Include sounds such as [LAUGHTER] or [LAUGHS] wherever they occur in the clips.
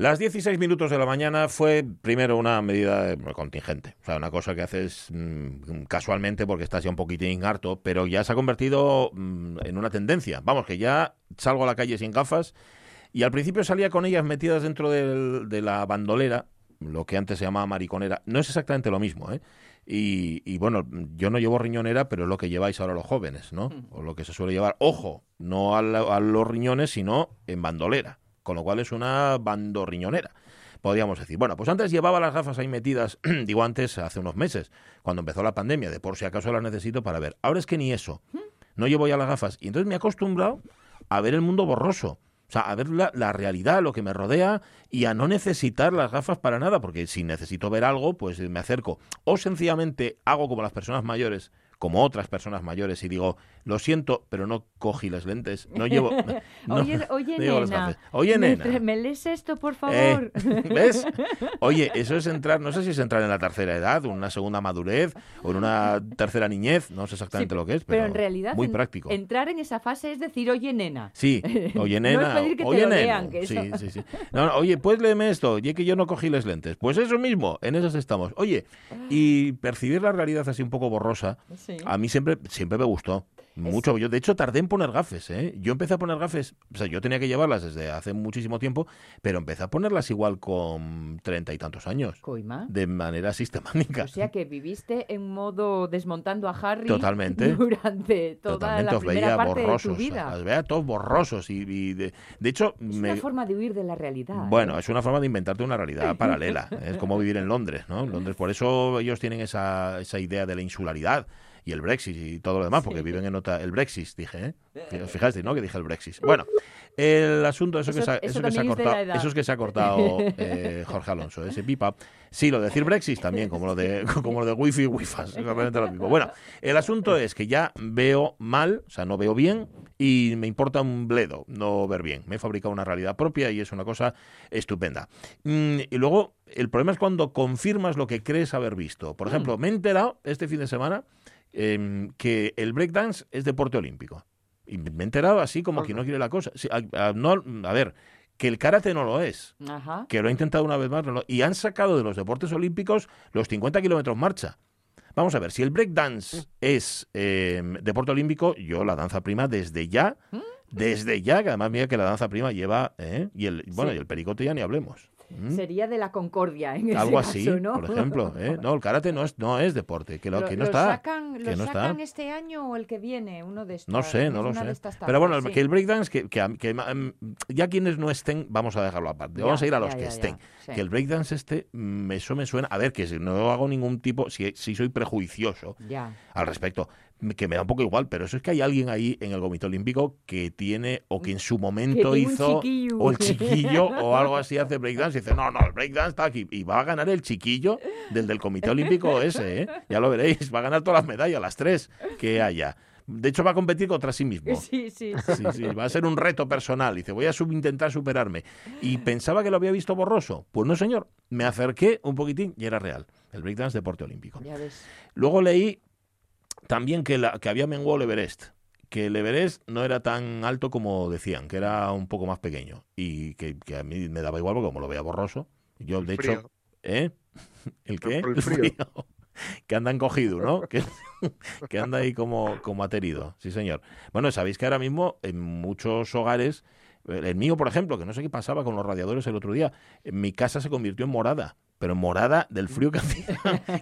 Las 16 minutos de la mañana fue primero una medida contingente, o sea, una cosa que haces mm, casualmente porque estás ya un poquitín harto, pero ya se ha convertido mm, en una tendencia. Vamos, que ya salgo a la calle sin gafas y al principio salía con ellas metidas dentro de la bandolera, lo que antes se llamaba mariconera. No es exactamente lo mismo, ¿eh? Y, bueno, yo no llevo riñonera, pero es lo que lleváis ahora los jóvenes, ¿no? O lo que se suele llevar. Ojo, no a, los riñones, sino en bandolera, con lo cual es una bandorriñonera podríamos decir. Bueno, pues antes llevaba las gafas ahí metidas, [CLEARS THROAT] digo antes, hace unos meses, cuando empezó la pandemia, de por si acaso las necesito para ver. Ahora es que ni eso. No llevo ya las gafas. Y entonces me he acostumbrado a ver el mundo borroso. O sea, a ver la, realidad, lo que me rodea y a no necesitar las gafas para nada, porque si necesito ver algo, pues me acerco. O sencillamente hago como las personas mayores, como otras personas mayores, y digo, lo siento, pero no cogí las lentes, no llevo... [LAUGHS] oye, oye, nena, oye, nena. ¿Me, lees esto, por eh, favor? [LAUGHS] ¿Ves? [LAUGHS] Oye, eso es entrar, no sé si es entrar en la tercera edad, una segunda madurez, o en una tercera niñez, no sé exactamente lo que es, pero, en realidad muy práctico. Entrar en esa fase es decir, oye, nena. Sí, oye, nena, no es que oye, te nena. que sí, sí, sí. No, oye, pues léeme esto, oye, que yo no cogí las lentes. Pues eso mismo, en esas estamos. Oye, y percibir la realidad así un poco borrosa, a mí siempre, siempre me gustó. Mucho. Yo, de hecho, tardé en poner gafes. ¿eh? Yo empecé a poner gafes, o sea, yo tenía que llevarlas desde hace muchísimo tiempo, pero empecé a ponerlas igual con treinta y tantos años. ¿Coima? De manera sistemática. O sea, que viviste en modo desmontando a Harry Totalmente. [LAUGHS] durante toda la primera parte de tu vida. Los veía todos borrosos. Y, de, hecho... Es una forma de huir de la realidad. Bueno, ¿eh? es una forma de inventarte una realidad [LAUGHS] paralela. Es como vivir en Londres, ¿no? Londres, por eso ellos tienen esa, esa idea de la insularidad y el Brexit y todo lo demás, porque viven en otra... El Brexit, dije, ¿eh? eh. Fijaste, ¿no? Que dije el Brexit. Bueno, el asunto, eso, que, se eso, que se ha cortado, eso es que se ha cortado [LAUGHS] eh, Jorge Alonso, ese pipa. Sí, lo de decir Brexit también, como lo de, [LAUGHS] como lo de wifi y wifas, exactamente lo mismo. Bueno, el asunto es que ya veo mal, o sea, no veo bien y me importa un bledo no ver bien. Me he fabricado una realidad propia y es una cosa estupenda. Mm, y luego, el problema es cuando confirmas lo que crees haber visto. Por mm. ejemplo, me he enterado este fin de semana Em, que el breakdance es deporte olímpico. Y me he enterado así como que no quiere la cosa. a, no, a ver, que el karate no lo es, que lo ha intentado una vez más, y han sacado de los deportes olímpicos los 50 kilómetros marcha. Vamos a ver, si el breakdance mm. es em, deporte olímpico, yo la danza prima desde ya, mm. desde ya, que además mira que la danza prima lleva, ¿eh? y el, bueno, y el pericote ya ni hablemos. ¿Mm? Sería de la concordia en Algo ese así, caso, ¿no? por ejemplo. ¿eh? [LAUGHS] No, el karate no es, no es deporte, que, lo, que no está. Sacan, que ¿Lo sacan este año o el que viene? Uno de estos. No sé, no lo sé. Pero bueno, que el breakdance, que, que, mm, ya quienes no estén, vamos a dejarlo aparte. vamos a ir a los que estén. Que el breakdance este, mm, eso me suena. A ver, que no hago ningún tipo, si, si soy prejuicioso al respecto, que me da un poco igual, pero eso es que hay alguien ahí en el Comité Olímpico que tiene, o que en su momento hizo, o el chiquillo, o algo así, hace breakdance, y dice, no, no, el breakdance está aquí, y va a ganar el chiquillo del del Comité Olímpico ese, ¿eh? ya lo veréis, va a ganar todas las medallas, las tres que haya. De hecho, va a competir contra sí mismo. Sí, sí. sí, sí va a ser un reto personal. Dice, voy a intentar superarme. Y pensaba que lo había visto borroso. Pues no, señor. Me acerqué un poquitín y era real. El breakdance deporte olímpico. Luego leí también que, la, que había menguado el Everest que el Everest no era tan alto como decían, que era un poco más pequeño y que, a mí me daba igual porque como lo veía borroso, yo de hecho, ¿eh? [LAUGHS] ¿El qué? El [LAUGHS] frío. que anda encogido, ¿no? [LAUGHS] Que, que anda ahí como, como aterido, sí señor. Bueno, sabéis que ahora mismo en muchos hogares, el mío por ejemplo, que no sé qué pasaba con los radiadores el otro día, en mi casa se convirtió en morada pero morada del frío que hacía,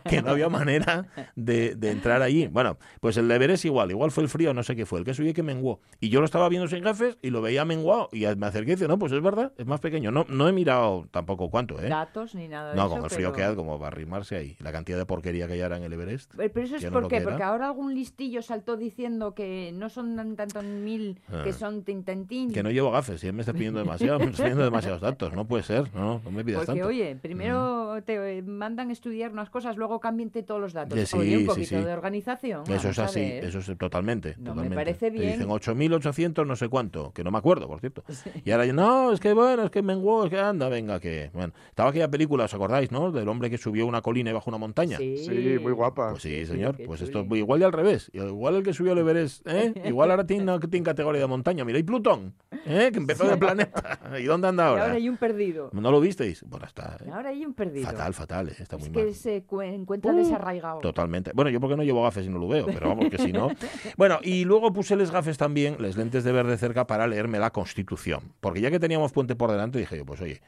que no había manera de, entrar allí. Bueno, pues el deber es igual, igual fue el frío, no sé qué fue, el que subí que menguó. Y yo lo estaba viendo sin gafes y lo veía menguado y me acerqué y dije, no, pues es verdad, es más pequeño. No, no he mirado tampoco cuánto, ¿eh? Datos ni nada de no, eso. No, con el frío que hace, como va a arrimarse ahí. La cantidad de porquería que hay ahora en el Everest. Pero eso es porque, porque ahora algún listillo saltó diciendo que no son tantos mil, que ah. son tintantín. Que no llevo gafes, si me está pidiendo demasiado, me está pidiendo demasiados datos, no puede ser, no, no me pidas porque, tanto. oye, primero mm. Te mandan estudiar unas cosas, luego cámbiate todos los datos. un poquito de organización. Eso es así, eso es totalmente. No me parece bien. Te dicen 8.800 no sé cuánto, que no me acuerdo, por cierto. Y ahora, no, es que bueno, es que menguó, es que anda, venga, que... Bueno, estaba aquella película, ¿os acordáis, no? Del hombre que subió una colina y bajó una montaña. Sí, muy guapa. Pues sí, señor. pues esto es igual y al revés. Igual el que subió el Everest, ¿eh? Igual ahora tiene, tiene [LAUGHS] categoría de montaña. Mira, y Plutón. ¿Eh? que empezó de planeta. [LAUGHS] ¿Y dónde anda ahora? ahora hay un perdido. ¿No lo visteis? Bueno, está. ¿eh? Ahora hay un perdido. Fatal, fatal, ¿eh? está muy es mal. que se encuentra desarraigado. Totalmente. Bueno, yo porque no llevo gafes y no lo veo, pero vamos que si no. Bueno, y luego puse les gafes también, les lentes de ver de cerca para leerme la Constitución. Porque ya que teníamos puente por delante, dije yo, pues oye,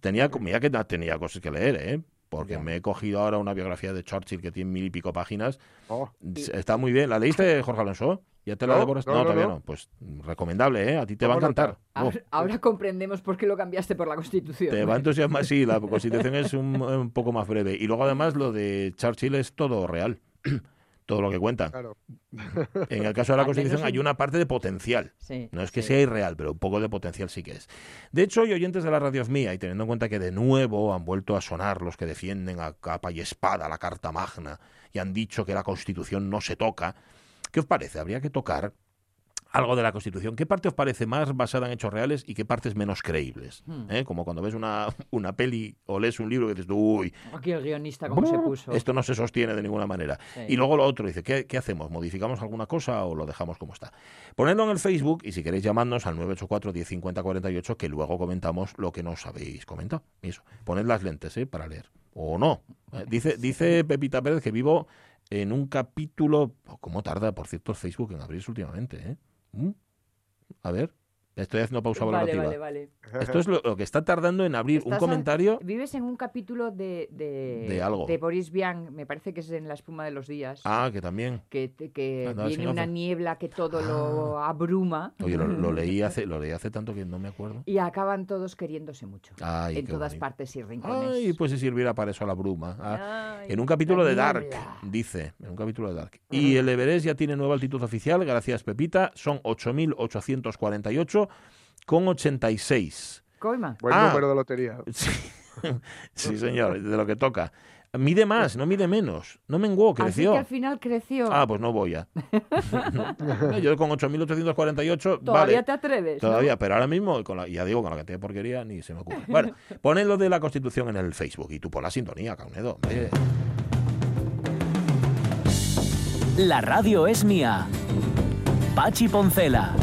tenía, mira que tenía cosas que leer, ¿eh? Porque me he cogido ahora una biografía de Churchill que tiene mil y pico páginas. Oh. Está muy bien. ¿La leíste, [LAUGHS] Jorge Alonso? ¿Ya te la no, No, todavía no. Pues recomendable, ¿eh? A ti te va a encantar. Ahora, comprendemos por qué lo cambiaste por la Constitución. Te va a entusiasmar, sí, la Constitución es un, un poco más breve. Y luego además lo de Churchill es todo real. [CLEARS THROAT] todo lo que cuenta. [LAUGHS] En el caso de la Constitución hay una parte de potencial. no es que sea irreal, pero un poco de potencial sí que es. De hecho, hay oyentes de la radio mía, y teniendo en cuenta que de nuevo han vuelto a sonar los que defienden a capa y espada la Carta Magna y han dicho que la Constitución no se toca, ¿qué os parece? Habría que tocar algo de la Constitución. ¿Qué parte os parece más basada en hechos reales y qué partes menos creíbles? Hmm. ¿Eh? Como cuando ves una, [LAUGHS] una peli o lees un libro que dices, uy, aquí el guionista cómo se puso. Esto no se sostiene de ninguna manera. Y luego lo otro, dice, ¿qué, ¿qué, hacemos? ¿Modificamos alguna cosa o lo dejamos como está? Ponedlo en el Facebook y si queréis llamadnos al 984 1050 48 que luego comentamos lo que nos habéis comentado. Eso. Poned las lentes ¿eh? para leer. O no. Eh, dice, dice Pepita Pérez que vivo en un capítulo... ¿Cómo tarda, por cierto, el Facebook en abrirse últimamente? ¿eh? ¿Mm? A ver. Estoy haciendo pausa vale, Vale, vale. Esto es lo, que está tardando en abrir un comentario. vives en un capítulo de, de, algo. de Boris Vian, me parece que es en La espuma de los días. Ah, que también. Que, que viene una niebla que todo lo ah. abruma. Oye, lo, leí [LAUGHS] hace, lo leí hace tanto que no me acuerdo. Y acaban todos queriéndose mucho. en todas partes y rincones. Ay, pues si sirviera para eso la bruma. Ah, en un capítulo de Dark, dice. En un capítulo de Dark. Y el Everest ya tiene nueva altitud oficial, gracias Pepita. Son 8.848 con 86. Coima. Buen ah, número de lotería. [LAUGHS] Sí, señor, de lo que toca. Mide más, no mide menos. No menguó, creció. Así que al final creció. Ah, pues no voy ya. [LAUGHS] yo con 8.848. Todavía te atreves. Todavía, pero ahora mismo, con la, ya digo, con la cantidad de porquería, ni se me ocurre. Bueno, poned lo de la Constitución en el Facebook y tú por la sintonía, Caunedo. La radio es mía. Pachi Poncela.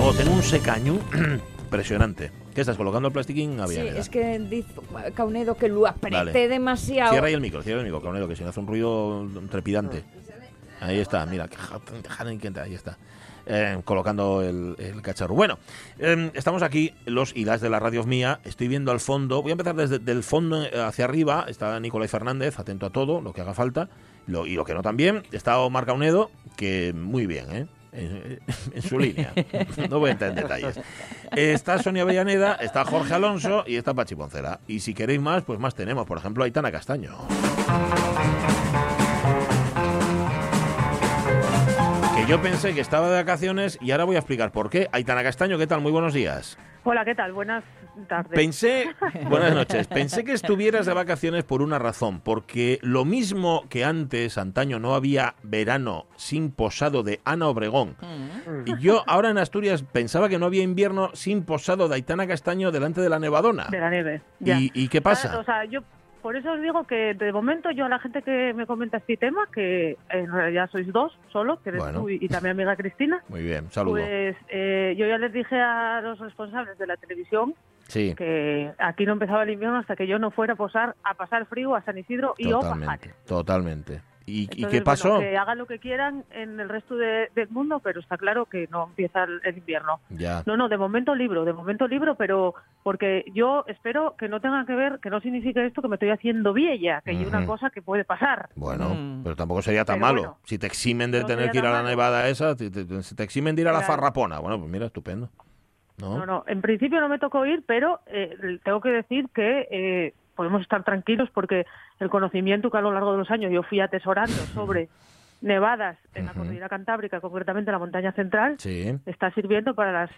Luego tengo un secaño [CLEARS THROAT] impresionante. ¿Qué estás colocando el plastiquín? sí, es que dice Caunedo que lo apreté demasiado. Cierra ahí el micro, cierra el micro, Caunedo, que si no hace un ruido trepidante. Ahí está, mira, ahí está. Eh, colocando el, cacharro. Bueno, em, estamos aquí, los y las de la radio mía. Estoy viendo al fondo. Voy a empezar desde el fondo hacia arriba. Está Nicolai Fernández, atento a todo, lo que haga falta. Lo, y lo que no también. Está Omar Caunedo, que muy bien, ¿eh? En, su línea. No voy a entrar en detalles. Está Sonia Bellaneda, está Jorge Alonso y está Pachi Poncela. Y si queréis más, pues más tenemos. Por ejemplo, Aitana Castaño. Yo pensé que estaba de vacaciones y ahora voy a explicar por qué. Aitana Castaño, ¿qué tal? Muy buenos días. Hola, ¿qué tal? Buenas tardes. Pensé, [LAUGHS] buenas noches, pensé que estuvieras de vacaciones por una razón, porque lo mismo que antes, antaño, no había verano sin posado de Ana Obregón, mm. y yo ahora en Asturias pensaba que no había invierno sin posado de Aitana Castaño delante de la nevadona. De la nieve. ¿Y, qué pasa? O sea, yo por eso os digo que de momento yo a la gente que me comenta este tema, que en realidad sois dos solo, que eres tú y, también amiga Cristina. Muy bien, saludos. Pues eh, yo ya les dije a los responsables de la televisión que aquí no empezaba el invierno hasta que yo no fuera a posar a pasar frío a San Isidro y totalmente, Totalmente. ¿Y, qué pasó? que hagan lo que quieran en el resto del mundo, pero está claro que no empieza el, invierno. Ya. No, no, de momento libro, de momento libro, pero porque yo espero que no tenga que ver, que no signifique esto que me estoy haciendo vieja, que hay una cosa que puede pasar. Bueno, mm. pero tampoco sería tan malo. si te eximen de tener que ir a la nevada esa, si te, eximen de ir a la farrapona, bueno, pues mira, estupendo. ¿No? no, en principio no me tocó ir, pero eh, tengo que decir que eh, podemos estar tranquilos porque el conocimiento que a lo largo de los años yo fui atesorando sobre nevadas en la cordillera cantábrica, concretamente en la montaña central, está sirviendo para las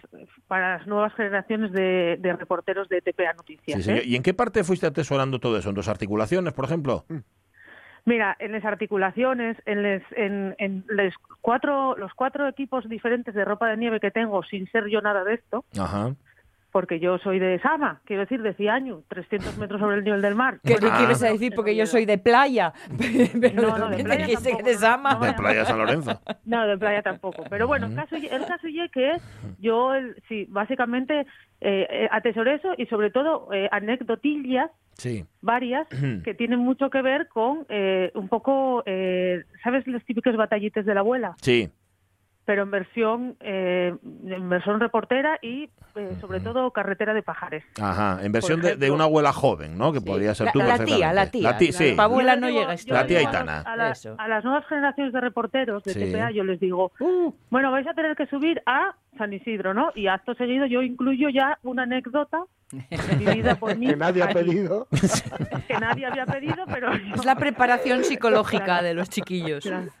para las nuevas generaciones de, reporteros de TPA Noticias. ¿eh? ¿Y en qué parte fuiste atesorando todo eso? ¿En tus articulaciones, por ejemplo? Mm. Mira, en las articulaciones, en, en, en les cuatro, los cuatro equipos diferentes de ropa de nieve que tengo, sin ser yo nada de esto, porque yo soy de Sama, quiero decir, de Ciaño, 300 metros sobre el nivel del mar. ¿Qué Bueno, quieres decir? Porque yo soy de playa. [LAUGHS] Pero No, no, de ¿qué playa tampoco, de Sama? no, De Playa San Lorenzo. [LAUGHS] No, de playa tampoco. Pero bueno, el caso, el caso y que yo, el- sí, básicamente eh, eh, atesoré eso y sobre todo eh, anecdotillas Sí. varias que tienen mucho que ver con eh, un poco, eh, ¿sabes los típicos batallites de la abuela? Sí. Pero en versión, eh, en versión reportera y eh, sobre todo carretera de pajares. Ajá. En versión de, una abuela joven, ¿no? Que podría ser La- tú la tía, la tía. La tía, sí. Pa' abuela no llega yo esto. La tía digo a. A, la- las nuevas generaciones de reporteros de Sí. TPA yo les digo, bueno, vais a tener que subir a San Isidro, ¿no? Y acto seguido yo incluyo ya una anécdota vivida por mí. [LAUGHS] Que nadie ha pedido. [LAUGHS] Que nadie había pedido, pero... Es la preparación [LAUGHS] psicológica de los chiquillos. Claro.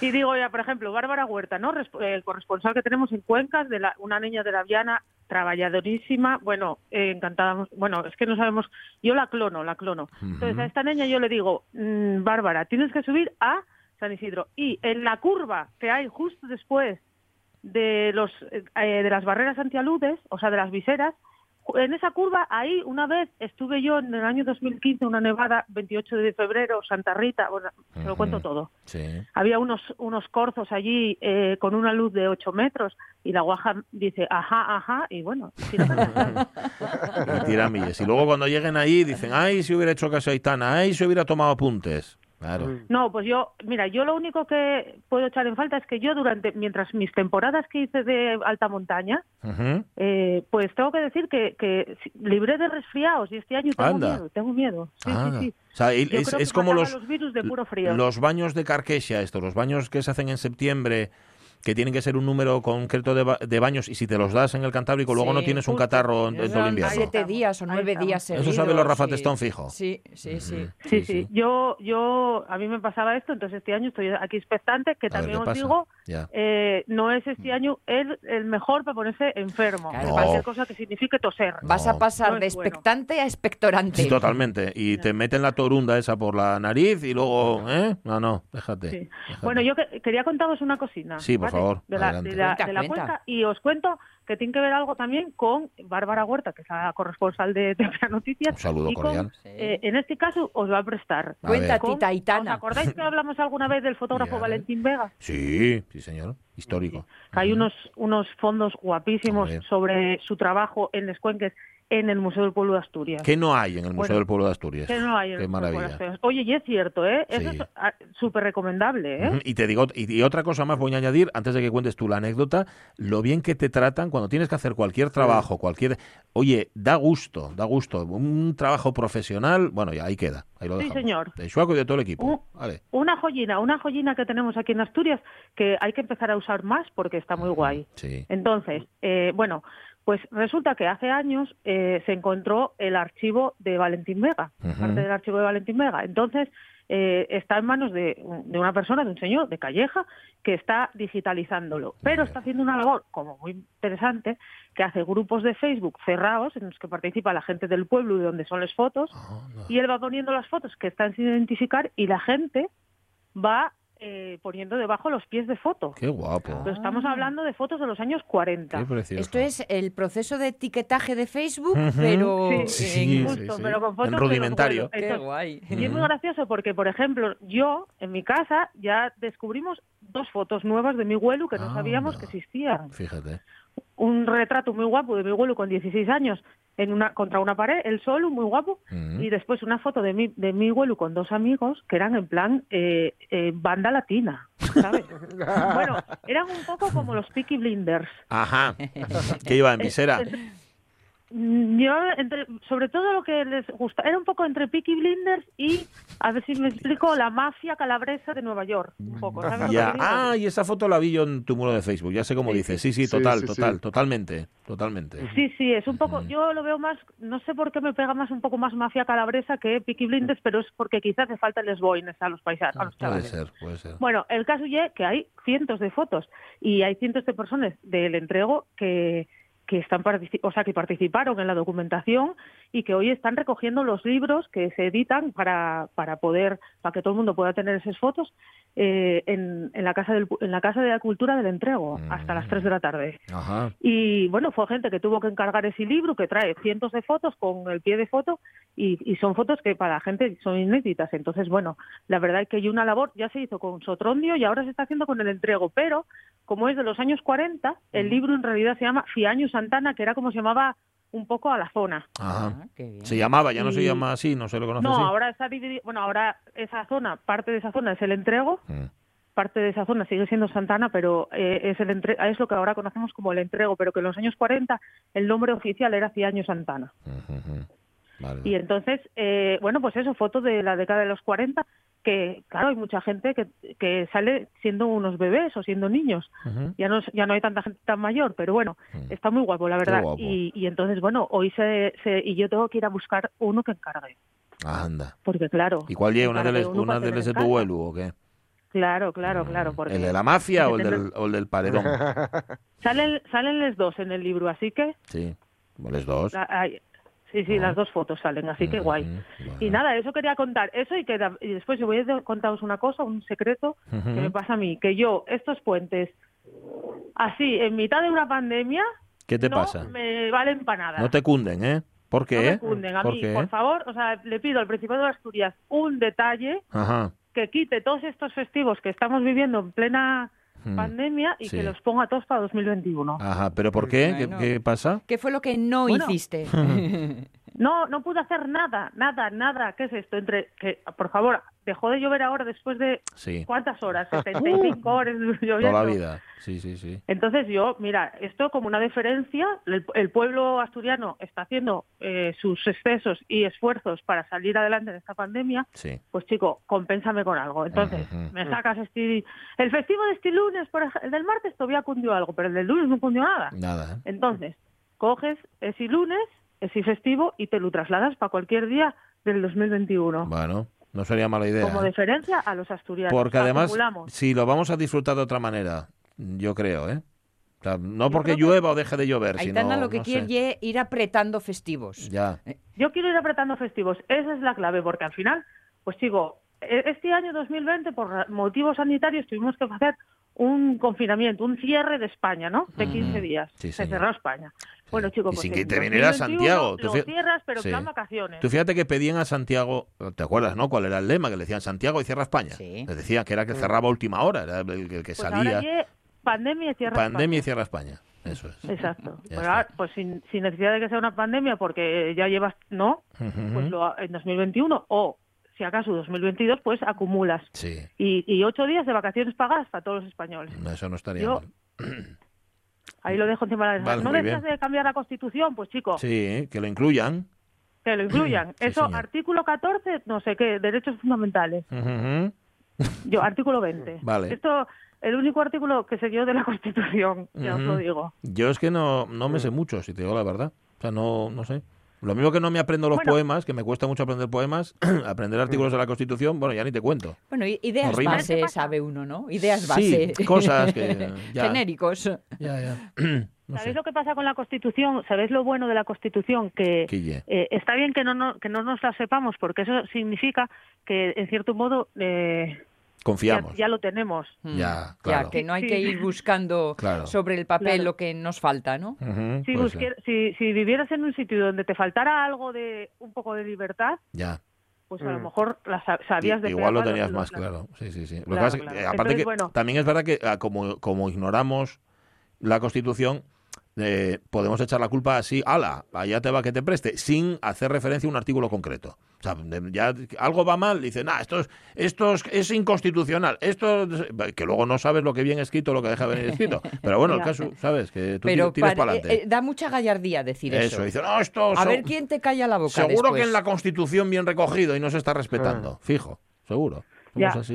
Y digo ya, por ejemplo, Bárbara Huerta, ¿no? Eh, El corresponsal que tenemos en Cuencas, de la, una niña de la Viana, trabajadorísima, bueno, eh, encantada, bueno, es que no sabemos, yo la clono, la clono. Entonces a esta niña yo le digo, "Mm, Bárbara, tienes que subir a San Isidro. Y en la curva que hay justo después de los eh, eh, de las barreras antialudes, o sea, de las viseras, en esa curva, ahí una vez estuve yo en el año 2015, una nevada, 28 de febrero, Santa Rita, bueno, se lo cuento todo. Sí. Había unos, unos corzos allí eh, con una luz de 8 metros y la guaja dice, ajá, ajá, y bueno, tira. [LAUGHS] Y tira millas. Y luego cuando lleguen ahí dicen, ay, si hubiera hecho caso a Aitana, ay, si hubiera tomado apuntes. Claro. No, pues yo, mira, yo lo único que puedo echar en falta es que yo durante, mientras mis temporadas que hice de alta montaña, eh, pues tengo que decir que, que libré de resfriados y este año tengo Anda. miedo, tengo miedo. Sí, Anda. sí, sí. O sea, el- Yo es, como los, los virus de puro frío. los baños de Carquesia, estos, los baños que se hacen en septiembre, que tienen que ser un número concreto de, ba- de baños y si te los das en el Cantábrico luego no tienes un catarro en, en todo el Son invierno. siete días o nueve días Eso saben los Rafa sí. Testón fijo. Sí, sí, sí. Sí, sí, Yo, yo, a mí me pasaba esto, entonces este año estoy aquí expectante, que A también os pasa. digo, Ya. eh, no es este año el, el mejor para ponerse enfermo. Claro. No. Cualquier cosa que signifique toser. Vas No. a pasar No de es bueno. expectante a expectorante. Sí, totalmente. Y te meten la torunda esa por la nariz y luego, ¿eh? No, no, déjate. Sí. déjate. Bueno, yo que- quería contaros una cosina. Sí, por favor, De la, de la- Cuenta, de la cuenta. cuenca. Y os cuento que tiene que ver algo también con Bárbara Huerta, que es la corresponsal de TPA Noticias. Un saludo y cordial. Eh, en este caso os va a prestar. A Cuenta, ver. Con- tita ¿Os acordáis que hablamos alguna vez del fotógrafo Ya. Valentín Vega? Sí, sí, señor. Histórico. hay unos, unos fondos guapísimos sobre su trabajo en Escuenques en el Museo del Pueblo de Asturias. ¿Qué no hay en el Museo Bueno, del Pueblo de Asturias? Que no hay en Qué el Pueblo de maravilla. Asturias. Oye, y es cierto, ¿eh? Eso Sí. es ah, súper recomendable, ¿eh? Y te digo, y, y otra cosa más voy a añadir, antes de que cuentes tú la anécdota, lo bien que te tratan cuando tienes que hacer cualquier trabajo, cualquier... Oye, da gusto, da gusto. Un trabajo profesional, bueno, ya ahí queda, ahí lo Sí, señor. De Shuaco y de todo el equipo. Uh, Vale. Una joyina, una joyina que tenemos aquí en Asturias que hay que empezar a usar más porque está muy guay. Sí. Entonces, eh, bueno, pues resulta que hace años eh, se encontró el archivo de Valentín Vega, Ujú. parte del archivo de Valentín Vega. Entonces, eh, está en manos de, de una persona, de un señor, de Calleja, que está digitalizándolo. Pero está haciendo una labor como muy interesante, que hace grupos de Facebook cerrados en los que participa la gente del pueblo y de donde son las fotos, Ah, no. y él va poniendo las fotos que están sin identificar y la gente va eh, poniendo debajo los pies de foto. Qué guapo. Pero estamos hablando de fotos de los años 40. Qué precioso. Esto es el proceso de etiquetaje de Facebook, pero Sí, Sí, en- Justo, sí. pero con fotos En rudimentario. Qué Entonces, guay. Y es muy gracioso porque, por ejemplo, yo en mi casa ya descubrimos dos fotos nuevas de mi abuelo que no sabíamos que existían. Fíjate. Un retrato muy guapo de mi abuelo con 16 años en una contra una pared, él solo, muy guapo, Ujú. y después una foto de mi, de mi abuelo con dos amigos que eran en plan eh, eh, banda latina, ¿sabes? [LAUGHS] bueno, eran un poco como los Peaky Blinders. Ajá. ¿Qué iba en visera? Mm, Yo, entre, sobre todo lo que les gusta, era un poco entre Peaky Blinders y, a ver si me explico, la mafia calabresa de Nueva York. Un poco, ¿sabes lo que Ya. digo? Ah, y esa foto la vi yo en tu muro de Facebook. Ya sé cómo Sí, dices. Sí, sí, Sí, total, sí, total, sí. totalmente, totalmente. Sí, sí, es un poco, yo lo veo más, no sé por qué me pega más un poco más mafia calabresa que Peaky Blinders, pero es porque quizás hace falta les boines a los paisanos, a los Puede chavales. ser, puede ser. Bueno, el caso es que hay cientos de fotos y hay cientos de personas del entrego que, que están o sea, que participaron en la documentación y que hoy están recogiendo los libros que se editan para, para poder para que todo el mundo pueda tener esas fotos eh, en, en, la casa del, en la casa de la cultura del entrego hasta las 3 de la tarde. Y bueno fue gente que tuvo que encargar ese libro que trae cientos de fotos con el pie de foto y, y son fotos que para la gente son inéditas. Entonces bueno la verdad es que hay una labor ya se hizo con Sotrondio y ahora se está haciendo con el entrego pero como es de los años 40 el libro en realidad se llama Fiaño Santana que era como se llamaba un poco a la zona. Ajá. Ah, se llamaba, ya no se llama así, no se lo conoce No, ahora está dividido, bueno, ahora esa zona, parte de esa zona es el entrego, mm. parte de esa zona sigue siendo Santana, pero eh, es, el entre es lo que ahora conocemos como el entrego, pero que en los años 40 el nombre oficial era Ciaño Santana. Y entonces, eh, bueno, pues eso, foto de la década de los 40, que claro, hay mucha gente que, que sale siendo unos bebés o siendo niños. Ya no ya no hay tanta gente tan mayor, pero bueno, mm. está muy guapo, la verdad. Y, y entonces, bueno, hoy se, se, y yo tengo que ir a buscar uno que encargue. anda. Porque claro. ¿Y cuál llega? ¿Una de, una de, de tu vuelo o qué? Claro, claro, claro. Porque ¿El de la mafia o el, del, o el del paredón? [LAUGHS] salen, salen los dos en el libro, así que... Sí, los dos. Sí, sí, las dos fotos salen, así que guay. Y nada, eso quería contar. Eso y, que, y después yo voy a contaros una cosa, un secreto que me pasa a mí, que yo estos puentes, así, en mitad de una pandemia, ¿qué te no pasa? me valen para nada. No te cunden, ¿eh? ¿Por qué? No me cunden. A mí, por favor, o sea, le pido al Principado de Asturias un detalle que quite todos estos festivos que estamos viviendo en plena Hmm. pandemia y que los ponga todos para 2021. Ajá, pero ¿por qué? ¿Qué, pasa? ¿Qué fue lo que no hiciste? [LAUGHS] no, no pude hacer nada, nada, nada. ¿Qué es esto? Entre que, por favor, dejó de llover ahora después de cuántas horas, [LAUGHS] 75 horas [LAUGHS] lloviendo. Toda la vida, sí, sí, sí. Entonces yo, mira, esto como una deferencia, el, pueblo asturiano está haciendo eh, sus excesos y esfuerzos para salir adelante en esta pandemia, pues chico, compénsame con algo. Entonces, me sacas este... El festivo de este lunes, por el del martes todavía cundió algo, pero el del lunes no cundió nada. Nada. ¿eh? Entonces, coges ese lunes, ese festivo y te lo trasladas para cualquier día del 2021. Bueno. No sería mala idea. Como ¿eh? diferencia a los asturianos. Porque además, si lo vamos a disfrutar de otra manera, yo creo, ¿eh? no porque llueva o deje de llover, Aitana sino, lo que quiere es ir apretando festivos. Ya. Eh, yo quiero ir apretando festivos. Esa es la clave, porque al final, pues sigo, e-, este año 2020, por motivos sanitarios, tuvimos que hacer un confinamiento, un cierre de España, ¿no? De 15 días. Se cerró España. Bueno, chicos, y sin pues que te viniera a Santiago. Tú cierras, pero plan vacaciones. Tú fíjate que pedían a Santiago, ¿te acuerdas, no? ¿Cuál era el lema? Que le decían Santiago y cierra España. Sí. Les decía que era que cerraba última hora, era el, que pues salía. pandemia y cierra pandemia y cierra España. Eso es. Exacto. pues sin, sin, necesidad de que sea una pandemia, porque ya llevas, ¿no? Pues lo, en 2021 o si acaso 2022, pues acumulas. Sí. Y, y ocho días de vacaciones pagadas para todos los españoles. No, eso no estaría mal. [CLEARS THROAT] Ahí lo dejo encima de la mesa. ¿No deseas de cambiar la Constitución? Pues chicos. Sí, que lo incluyan. Que lo incluyan. [CLEARS THROAT] Eso, artículo 14, no sé qué, derechos fundamentales. Yo, artículo 20. Vale. Esto, el único artículo que se dio de la [LAUGHS] Constitución, ya os lo digo. Yo es que no, no me sé mucho, si te digo la verdad. O sea, no, no sé. Lo mismo que no me aprendo los poemas, que me cuesta mucho aprender poemas, [CLEARS THROAT] aprender artículos de la Constitución, bueno, ya ni te cuento. Bueno, ideas base sabe uno, ¿no? Ideas base. Sí, cosas que... [LAUGHS] Genéricos. Ya, ya. [CLEARS THROAT] ¿Sabéis lo que pasa con la Constitución? ¿Sabéis lo bueno de la Constitución? Que eh, está bien que no, que no nos la sepamos, porque eso significa que, en cierto modo, eh, Confiamos. Ya, lo tenemos. Mm. Ya, claro. Ya, que no hay que ir buscando sobre el papel lo que nos falta, ¿no? si, si, vivieras en un sitio donde te faltara algo de un poco de libertad, ya. pues a lo mm. mejor la sabías de Igual lo tenías más claro. Sí, sí, sí. aparte que también es verdad que ah, como, como ignoramos la Constitución, eh, podemos echar la culpa así, ala, allá te va que te preste, sin hacer referencia a un artículo concreto. O sea, ya algo va mal, dice, nah, esto es, esto es, inconstitucional, esto que luego no sabes lo que bien escrito, lo que deja venir escrito. Pero bueno, el caso, sabes, que tú tienes para adelante. Eh, da mucha gallardía decir eso. Eso, dice, no, esto... A ver quién te calla la boca Seguro que en la Constitución bien recogido y no se está respetando, ah. fijo, seguro.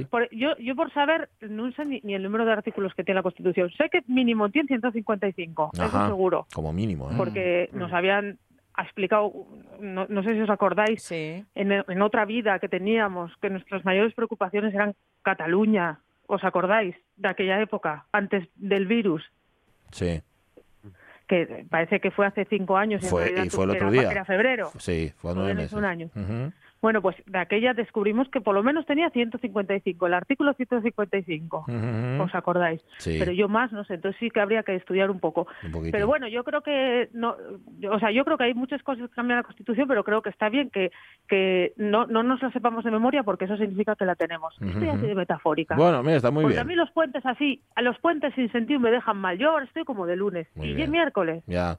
Por, yo, yo por saber, no sé ni, el número de artículos que tiene la Constitución. Sé que mínimo tiene 155, eso seguro. Como mínimo. ¿eh? Porque nos habían explicado, no, sé si os acordáis, en, otra vida que teníamos, que nuestras mayores preocupaciones eran Cataluña. ¿Os acordáis de aquella época, antes del virus? Sí. que parece que fue hace cinco años. en Fue- realidad y fue el era- otro día. Era febrero. Sí, fue nueve meses. es un año. Bueno, pues de aquella descubrimos que por lo menos tenía 155, el artículo 155. Ujú. ¿Os acordáis? Sí. Pero yo más, no sé, entonces sí que habría que estudiar un poco. Un. Pero bueno, yo creo que no, o sea, yo creo que hay muchas cosas que cambian la Constitución, pero creo que está bien que, que no, no nos la sepamos de memoria porque eso significa que la tenemos. Estoy así de metafórica. Bueno, mira, está muy porque a bien. mí los puentes así, a los puentes sin sentido me dejan mal. Yo ahora estoy como de lunes Muy y bien. es miércoles. Ya.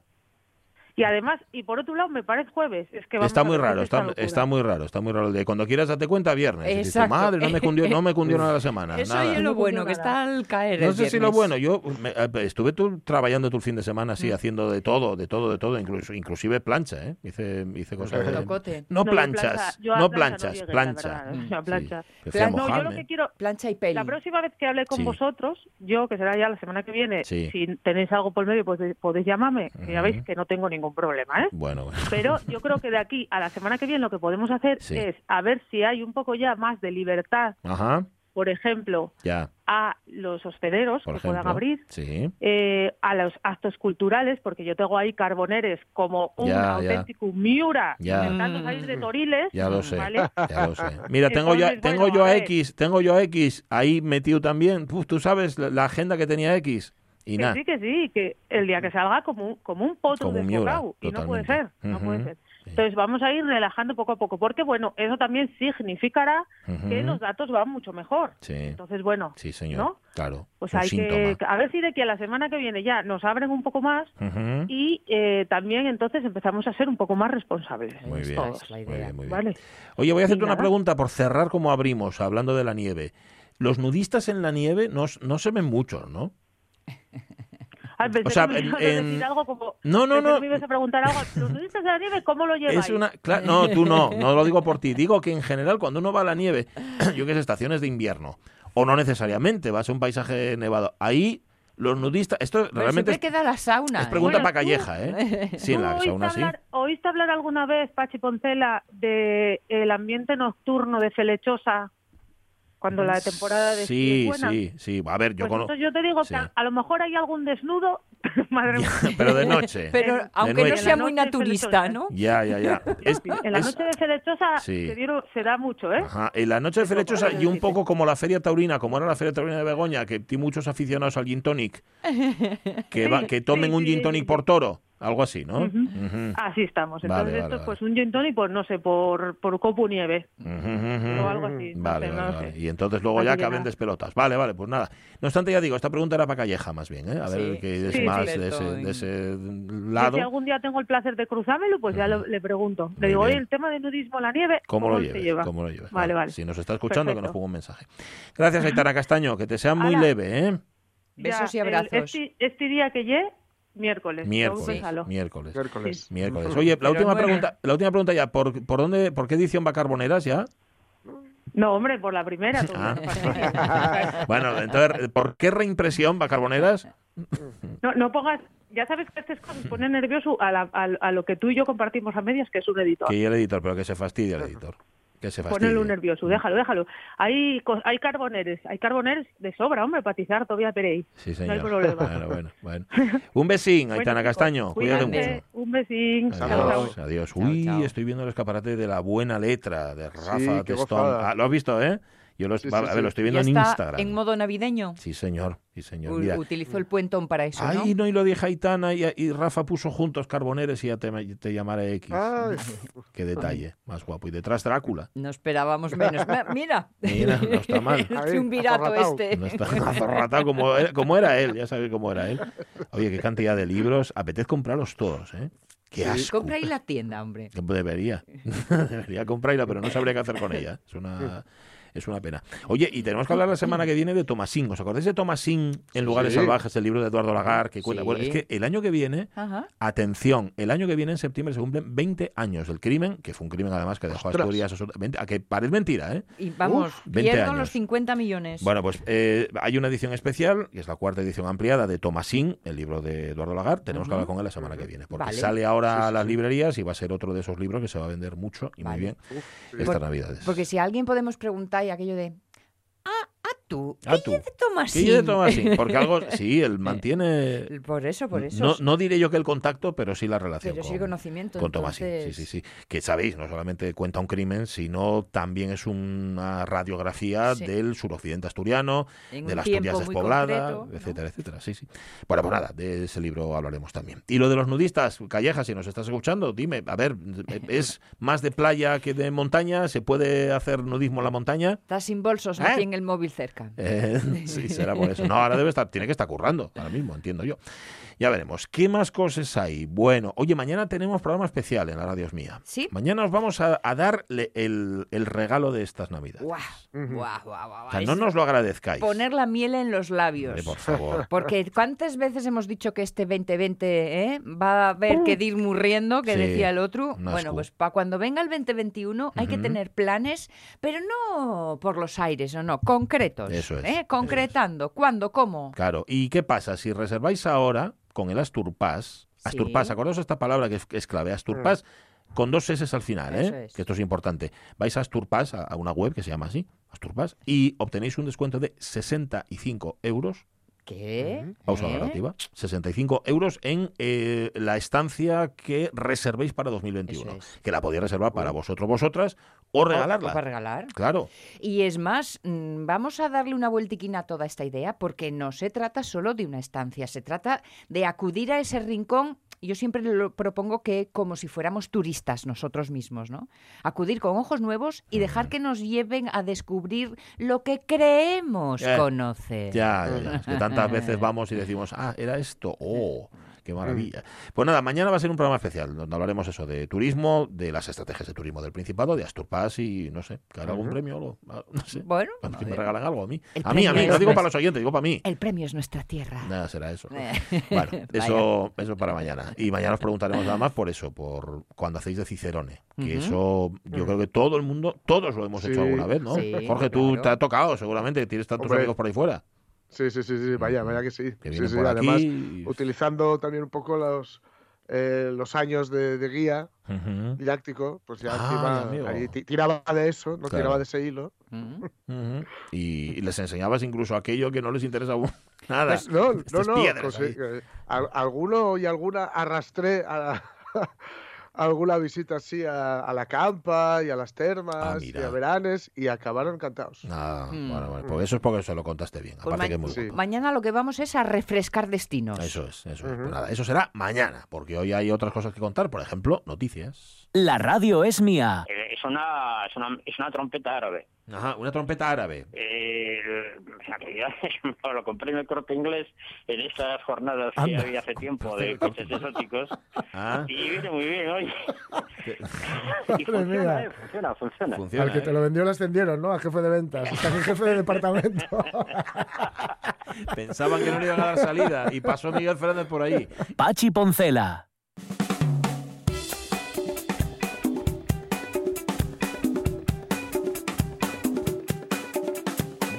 Y además, y por otro lado, me parece jueves. Es que vamos Está a muy raro, ¿qué es esta está, está muy raro, está muy raro. De cuando quieras date cuenta, viernes. Y dices, madre, no me cundió, no me cundió [LAUGHS] nada la semana. Eso nada. es lo No bueno, que está al caer No el sé si lo bueno, yo me- eh, estuve tú trabajando tú el fin de semana Mm. así, haciendo de todo, de todo, de todo, incluso, inclusive plancha, ¿eh? Hice, hice cosas de... No, planchas, plancha- no plancha planchas, llegué, plancha. verdad, Mm. plancha. Sí, fui a No, yo lo que quiero, Plancha y peli. La próxima vez que hable con Sí. vosotros, yo, que será ya la semana que viene, Sí. si tenéis algo por medio, pues podéis llamarme, que ya veis que no tengo ningún problema, ¿eh? Bueno, bueno. Pero yo creo que de [LAUGHS] aquí a la semana que viene lo que podemos hacer Sí. es a ver si hay un poco ya más de libertad, Ajá, por ejemplo, ya, a los hospederos por que ejemplo. puedan abrir, Sí, eh, a los actos culturales, porque yo tengo ahí carboneres como un Ya, ya. auténtico miura intentando salir de Toriles, ya lo sé, ¿vale? ya lo sé. Mira, [LAUGHS] tengo ya, Entonces, tengo bueno, yo a. X, tengo yo a X ahí metido también. Uf, tú sabes la, la agenda que tenía X. Y Que nada. sí, que sí, que el día que salga como un, como un potro Como un Miura, desbocado. Y no puede ser, puede. Entonces vamos a ir relajando poco a poco, porque bueno, eso también significará que los datos van mucho mejor. Sí, Entonces, bueno, sí, señor. ¿no? Claro. pues un hay síntoma. que, a ver si de aquí a la semana que viene ya nos abren un poco más y eh, también entonces empezamos a ser un poco más responsables. Muy bien, es la muy idea. bien, muy bien. ¿Vale? Oye, voy a hacerte una pregunta por cerrar como abrimos, hablando de la nieve. Los nudistas en la nieve no, no se ven muchos, ¿no? Pensé O sea, que me en- algo como... No, no, pensé no. que me ibas a preguntar algo. ¿Los nudistas de la nieve cómo lo lleváis? Es una, cla- no, tú no, no lo digo por ti. Digo que en general cuando uno va a la nieve, [CLEARS THROAT] yo que sé, estaciones de invierno, o no necesariamente, vas a un paisaje nevado, ahí los nudistas, esto Pero realmente siempre es, queda la sauna. es ¿eh? pregunta Bueno, para tú- calleja, ¿eh? [LAUGHS] Sí, en la ¿Tú sauna oíste sí. hablar, ¿Oíste hablar alguna vez, Pachi Poncela, de el ambiente nocturno de Felechosa cuando la temporada de Sí, es buena? sí, sí. A ver, yo Pues conozco... yo te digo sí. que a, a lo mejor hay algún desnudo, [LAUGHS] madre mía. Pero de noche. [LAUGHS] Pero De aunque no sea muy naturista. ¿no? Ya, ya, ya. [LAUGHS] Es- En la es- noche de Felechosa Sí. se, dieron- se da mucho, ¿eh? Ajá, en la noche de Felechosa y un poco como la Feria Taurina, como era la Feria Taurina de Begoña, que tiene muchos aficionados al gin tonic, que, va- que tomen sí, un gin tonic sí. por toro, algo así, ¿no? Así estamos. Entonces vale, esto es pues vale. un gin tonic, pues no sé, por, por copo nieve o algo así. no Vale, sé, vale, vale. sé. Y entonces luego Así ya caben despelotas. Vale, vale, pues nada. No obstante, ya digo, esta pregunta era para Calleja más bien, ¿eh? A ver que es Sí, más sí. de, ese, de ese lado. si algún día tengo el placer de cruzármelo, pues ya lo- le pregunto. Muy Le digo, bien. oye, el tema de nudismo en la nieve, ¿Cómo, lo se lleves? lleva? ¿Cómo lo lleves? Vale, vale. Si nos está escuchando, que nos ponga un mensaje. Gracias, Aitana [LAUGHS] Castaño. Que te sea muy leve, ¿eh? Besos y el- abrazos. este, este día que llegue, miércoles. Miércoles. Miércoles. Miércoles. Miércoles. Oye, la Pero última pregunta, la última pregunta ya, ¿por, por dónde, por qué edición va Carboneras ya? No, hombre, por la primera. Ah. [LAUGHS] Bueno, entonces, ¿por qué reimpresión va Carboneras? no, no pongas, ya sabes que estas cosas ponen nervioso a, la- a- a lo que tú y yo compartimos a medias, que es un editor. Que el editor, pero que se fastidie el editor. Que se. Ponelo nervioso, déjalo, déjalo. Hay, co- hay carboneres, hay carboneres de sobra, hombre, patizar todavía Perey. Sí, No señor. hay problema. [LAUGHS] Bueno, bueno, bueno. Un besín, [LAUGHS] Aitana Castaño. Cuídate mucho. Un besín. Chao, chao. Adiós, adiós. Chao, Uy, chao. estoy viendo el escaparate de la buena letra de Rafa Testón. Ah, ¿Lo has visto, eh? Yo lo, Sí, sí, a ver, sí. lo estoy Ya viendo en está Instagram. en modo navideño. Sí, señor. Sí, señor. U- Mira. Utilizó el puentón para eso, ¿no? Ay, no, y lo dije Aitana y, y Rafa puso juntos Carboneres y ya te, te llamaré X. Ay, [LAUGHS] Qué detalle, más guapo. Y detrás Drácula. No esperábamos menos. [LAUGHS] Mira. Mira, no está [LAUGHS] mal. El Ahí, triunvirato este. No está azorratado como era, como era él, ya sabéis cómo era él. Oye, qué cantidad de libros. Apetece comprarlos todos, ¿eh? Qué asco. Compra ahí la tienda, hombre. Debería. Debería comprarla, pero no sabría qué hacer con ella. Es una, es una pena. Oye, y tenemos que hablar la semana que viene de Tomasín. ¿Os acordáis de Tomasín en Lugares Sí. Salvajes, el libro de Eduardo Lagar, que cuenta? Sí. Bueno, es que el año que viene, Ajá. atención, el año que viene, en septiembre, se cumplen 20 años del crimen, que fue un crimen además que dejó a. Asturias. a que parece mentira, ¿eh? Y vamos, 20 pierdo años. los 50 millones. Bueno, pues eh, hay una edición especial, que es la cuarta edición ampliada de Tomasín, el libro de Eduardo Lagar. Tenemos que hablar con él la semana que viene, porque Vale. sale ahora Sí, a las librerías y va a ser otro de esos libros que se va a vender mucho y Vale. muy bien uf, estas Por- navidades. Porque si a alguien podemos preguntar y aquello de. Ah, ah, tú. Ah, ¿Qué tú. de Tomasín? ¿Qué de Tomasín? Porque algo, [LAUGHS] sí, él mantiene... Por eso, por eso. No, no diré yo que el contacto, pero sí la relación Pero sí el conocimiento, con Tomasín. entonces- Sí, sí, sí. Que sabéis, no solamente cuenta un crimen, sino también es una radiografía Sí. del suroccidente asturiano, En de un la tiempo Asturias despoblada, concreto, ¿no? etcétera, etcétera. Sí, sí. Bueno, pues nada, de ese libro hablaremos también. Y lo de los nudistas, Calleja, si nos estás escuchando, dime, a ver, [LAUGHS] ¿es más de playa que de montaña? ¿Se puede hacer nudismo en la montaña? Estás sin bolsos, no ¿Eh? tiene el móvil cerca. Eh, sí, será por eso. No, ahora debe estar, tiene que estar currando, ahora mismo, entiendo yo. Ya veremos. ¿Qué más cosas hay? Bueno, oye, mañana tenemos programa especial en la radio es mía. ¿Sí? Mañana os vamos a, a darle el, el regalo de estas navidades. Guau, guau, guau, guau. O sea, no nos lo agradezcáis. Poner la miel en los labios. Hombre, por favor. [LAUGHS] Porque cuántas veces hemos dicho que este 2020 ¿eh? va a haber que ir murriendo, que Sí, decía el otro. Bueno, pues para cuando venga el 2021 hay que tener planes, pero no por los aires, o no, concretos. Eso es, ¿eh? eso es. Concretando. ¿Cuándo? ¿Cómo? Claro. ¿Y qué pasa? Si reserváis ahora con el Asturpas, Sí. Asturpas, acordaos esta palabra que es, que es clave, Asturpas, con dos S al final, ¿eh? Es. que esto es importante. Vais a Asturpas, a, a una web que se llama así, Asturpas, y obtenéis un descuento de 65 euros ¿Qué? Pausa ¿Eh? narrativa. 65 euros en eh, la estancia que reservéis para 2021. Eso es. Que la podéis reservar para vosotros, vosotras, o regalarla. O para regalar. Claro. Y es más, mm, vamos a darle una vueltiquina a toda esta idea porque no se trata solo de una estancia, se trata de acudir a ese rincón. Yo siempre lo propongo que como si fuéramos turistas nosotros mismos, ¿no? Acudir con ojos nuevos y dejar que nos lleven a descubrir lo que creemos Eh, conocer. Ya, ya, ya. Es que tantas veces vamos y decimos, ah, era esto. [LAUGHS] Oh, qué maravilla. Pues nada, mañana va a ser un programa especial donde hablaremos eso de turismo, de las estrategias de turismo del Principado, de Asturpas y no sé, ¿que habrá algún premio o algo? Ah, No sé. Bueno, A ver me regalan algo a mí. El A mí, a mí, no digo para los oyentes, digo para mí. el premio es nuestra tierra. Nada, será eso. [LAUGHS] Eh, Bueno, eso, [LAUGHS] eso para mañana. Y mañana os preguntaremos nada más por eso, por cuando hacéis de Cicerone. Que eso, yo creo que todo el mundo, todos lo hemos hecho alguna vez, ¿no? Sí, Jorge, tú claro. te ha tocado, seguramente, tienes tantos Hombre. amigos por ahí fuera. Sí, sí, sí, sí, vaya, vaya que sí. Que Sí, vienen sí, por además, utilizando también un poco los, eh, los años de, de guía Ujú, didáctico, pues ya Ah, encima ahí tiraba de eso, no Claro. tiraba de ese hilo. Y, y les enseñabas incluso aquello que no les interesa [LAUGHS] nada. Pues no, no, no. pues, eh, al- alguno y alguna arrastré a, [LAUGHS] alguna visita así a, a la campa y a las termas Ah, y a veranes y acabaron encantados. Ah, Mm. bueno, bueno, pues eso es porque se lo contaste bien. Pues Aparte ma- que es muy Sí. bueno. Mañana lo que vamos es a refrescar destinos. Eso es, eso es. Pues nada, eso será mañana, porque hoy hay otras cosas que contar, por ejemplo, noticias. La radio es mía. Eh, Es una, es una, es una trompeta árabe. Ajá, una trompeta árabe. Eh, en realidad [LAUGHS] lo compré en el corte inglés en estas jornadas que Anda. había hace tiempo de [LAUGHS] coches exóticos Ah, y viene muy bien hoy. [LAUGHS] y funciona, eh, funciona, funciona. funciona. Al que ¿eh? te lo vendió lo ascendieron, ¿no? A jefe de ventas. Está aquí jefe de departamento. Pensaban que no le iban a dar salida y pasó Miguel Fernández por ahí. Pachi Poncela.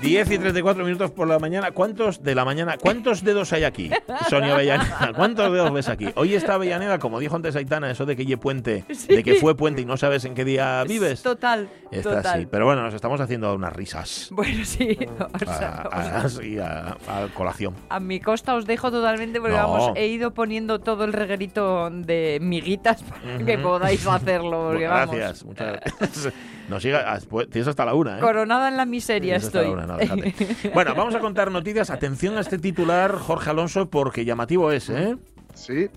Diez y 34 minutos por la mañana. ¿Cuántos de la mañana? ¿Cuántos dedos hay aquí? Sonia Avellaneda, ¿cuántos dedos ves aquí? Hoy está Avellaneda, como dijo antes Aitana, eso de que ye puente, de que fue puente y no sabes en qué día vives. Total, Está total. así. Pero bueno, nos estamos haciendo unas risas. Bueno, sí. [LAUGHS] o A, sea, a- sí, a- a colación. a mi costa os dejo totalmente porque No. vamos, he ido poniendo todo el reguerito de miguitas para que Ujú. podáis hacerlo. Porque, Bueno, vamos, gracias, muchas gracias. Nos siga, ah, pues, tienes hasta la una, ¿eh? Coronada en la miseria Tienes hasta estoy. la una, no, [LAUGHS] bueno, vamos a contar noticias. Atención a este titular, Jorge Alonso, porque llamativo es, ¿eh? Sí.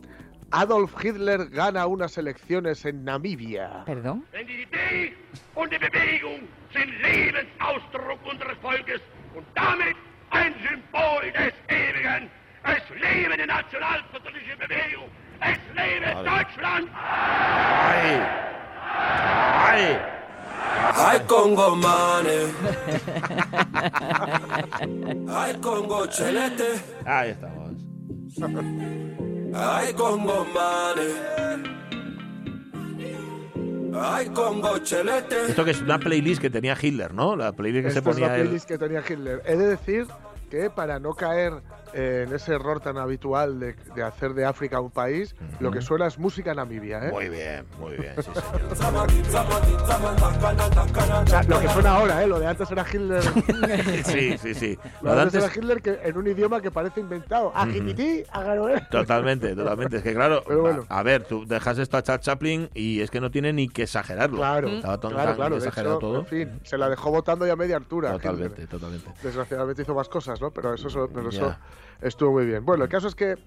Adolf Hitler gana unas elecciones en Namibia. Perdón. ¡Ay! ¡Ay! Ay Congo mane. [LAUGHS] Ay Congo chelete. Ahí estamos. Ay Congo mane. Ay Congo chelete. Esto que es una playlist que tenía Hitler, ¿no? La playlist que se Esta es la ponía él. playlist que tenía Hitler. He de decir que para no caer eh, en ese error tan habitual de, de hacer de África un país, lo que suena es música namibia. ¿eh? Muy bien, muy bien, sí, señor. [LAUGHS] O sea, lo que suena ahora, ¿eh? lo de antes era Hitler. [LAUGHS] Sí, sí, sí. Lo Lo de antes era Hitler que en un idioma que parece inventado. Ajititi, agaroe. totalmente, totalmente. Es que claro, bueno. a, a ver, tú dejas esto a Charles Chaplin y es que no tiene ni que exagerarlo. Claro, Estaba tan- claro, claro. Exagerado hecho, todo. en fin, se la dejó votando ya a media altura. Totalmente, Hitler. totalmente. Desgraciadamente hizo más cosas, ¿no? Pero eso, eso- pero eso. Estuvo muy bien. Bueno, el caso es que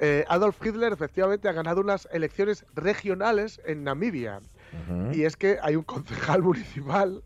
eh, Adolf Hitler efectivamente ha ganado unas elecciones regionales en Namibia. Y es que hay un concejal municipal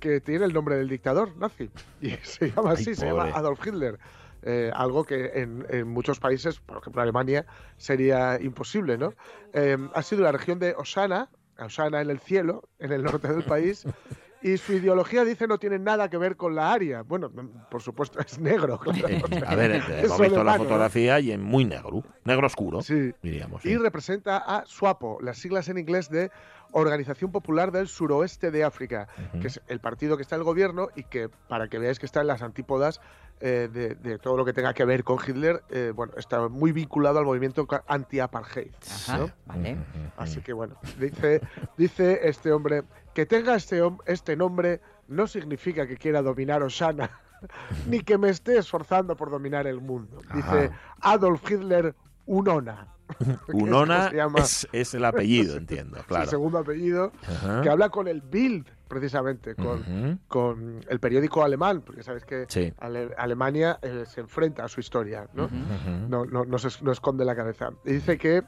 que tiene el nombre del dictador nazi. [LAUGHS] Y se llama así, Ay, se llama. Adolf Hitler. Eh, algo que en, en muchos países, por ejemplo Alemania, sería imposible, ¿no? Eh, ha sido la región de Osana, Osana en el cielo, en el norte del país, [LAUGHS] y su ideología dice no tiene nada que ver con la aria. Bueno, por supuesto [LAUGHS] es negro. claro. Eh, a ver, [LAUGHS] eh, hemos visto la fotografía y en muy negro, negro oscuro, Sí. diríamos. y sí. representa a SWAPO, las siglas en inglés de Organización Popular del Suroeste de África, que es el partido que está en el gobierno y que, para que veáis que está en las antípodas eh, de, de todo lo que tenga que ver con Hitler, eh, bueno, está muy vinculado al movimiento anti-apartheid. Ajá, ¿no? vale. Así que bueno, dice, dice este hombre, que tenga este, este nombre no significa que quiera dominar Osana, [LAUGHS] ni que me esté esforzando por dominar el mundo. Dice Ajá. Adolf Hitler Unona. [LAUGHS] Unona es, es el apellido, [LAUGHS] entiendo, claro. segundo apellido, Ajá. que habla con el Bild, precisamente, con, el periódico alemán, porque sabes que Sí. Ale- Alemania eh, se enfrenta a su historia, no, no, se, no esconde la cabeza. Y dice que,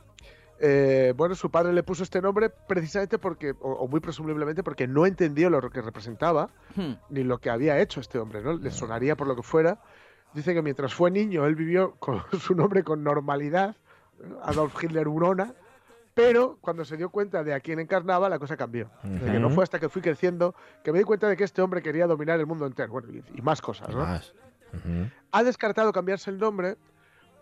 eh, bueno, su padre le puso este nombre precisamente porque, o, o muy presumiblemente porque no entendió lo que representaba, Hmm. ni lo que había hecho este hombre, ¿no? Le sonaría por lo que fuera. Dice que mientras fue niño él vivió con [LAUGHS] su nombre con normalidad, Adolf Hitler Urona, pero cuando se dio cuenta de a quién encarnaba, la cosa cambió. Dice que no fue hasta que fui creciendo que me di cuenta de que este hombre quería dominar el mundo entero, bueno, y, y más cosas, ¿no? Más. Ha descartado cambiarse el nombre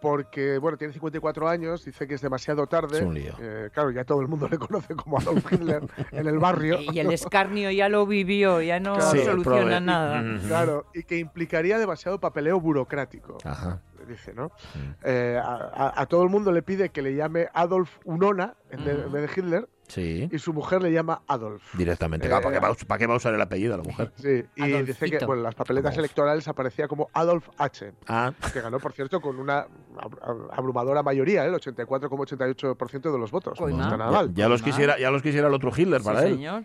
porque, bueno, tiene 54 años, dice que es demasiado tarde. Es un lío. Eh, claro, ya todo el mundo [LAUGHS] le conoce como Adolf Hitler en el barrio. Y el escarnio ya lo vivió, ya no Claro. Soluciona nada. Ujú. Claro, y que implicaría demasiado papeleo burocrático, Ajá. dice, ¿no? Mm. Eh, a, a- a todo el mundo le pide que le llame Adolf Unona en, vez de Hitler Sí. y su mujer le llama Adolf. Directamente. Eh, Claro, ¿para, qué va, a us- para qué va a usar el apellido la mujer? Sí, y dice que bueno, las papeletas Adolf. electorales aparecía como Adolf H. Ah, que ganó, por cierto, con una ab- ab- abrumadora mayoría, ¿eh? el 84,88% de los votos. Pues no está nada ya, mal. ya los Mal. quisiera, ya los quisiera el otro Hitler para sí, él. señor.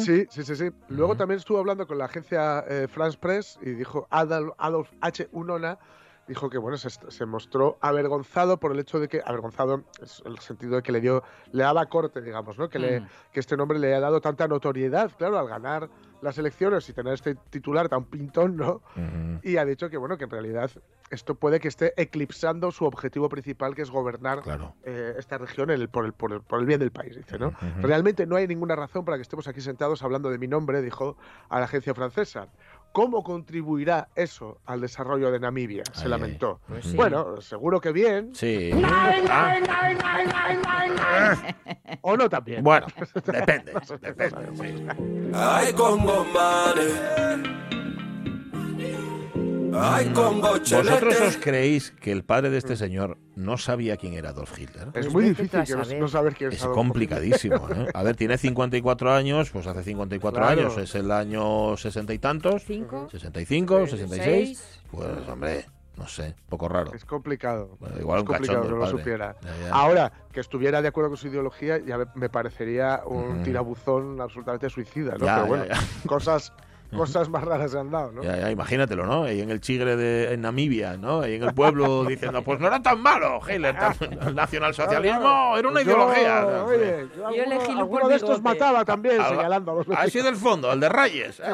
Sí, sí, sí, sí. Luego también estuvo hablando con la agencia eh, France Press y dijo Adolf, Adolf H. Unona, dijo que bueno, se, se mostró avergonzado por el hecho de que, avergonzado es el sentido de que le dio, le daba corte, digamos, ¿no? Que, le, Mm. que este nombre le haya dado tanta notoriedad, claro, al ganar las elecciones y tener este titular tan pintón, ¿no? Ujú. Y ha dicho que bueno, que en realidad esto puede que esté eclipsando su objetivo principal, que es gobernar Claro. eh, esta región el- por, el, por, el, por el bien del país, dice, ¿no? Ujú. Realmente no hay ninguna razón para que estemos aquí sentados hablando de mi nombre, dijo a la agencia francesa. ¿Cómo contribuirá eso al desarrollo de Namibia? Se Ay, lamentó. Pues sí. Bueno, seguro que bien, Sí. Ah, o no también. Bueno, [LAUGHS] depende. depende. Ay, Congo. Ay, ¿Vosotros os creéis que el padre de este señor no sabía quién era Adolf Hitler? es Pues muy difícil que no, saber. no saber quién es Es complicadísimo. ¿eh? A ver, tiene 54 años, pues hace 54 Claro. años, es el año 60 y tantos, ¿Cinco? 65, 66. Seis. Pues hombre, no sé, poco raro. Es complicado. Bueno, igual es un complicado cachondo que el lo supiera. Ya, ya. Ahora, que estuviera de acuerdo con su ideología, ya me- parecería un Ujú. tirabuzón absolutamente suicida, ¿no? Ya, Pero bueno, ya, cosas, cosas más raras se han dado, ¿no? Ya, ya, imagínatelo, ¿no? Ahí en el Chigre de en Namibia, ¿no? Ahí en el pueblo [LAUGHS] diciendo, pues no era tan malo, Hitler, tan- [LAUGHS] el nacionalsocialismo era una Yo, ideología. oye, yo elegí alguno de estos mataba también, señalando a los Ha vecinos. sido el fondo, el de Reyes. [LAUGHS]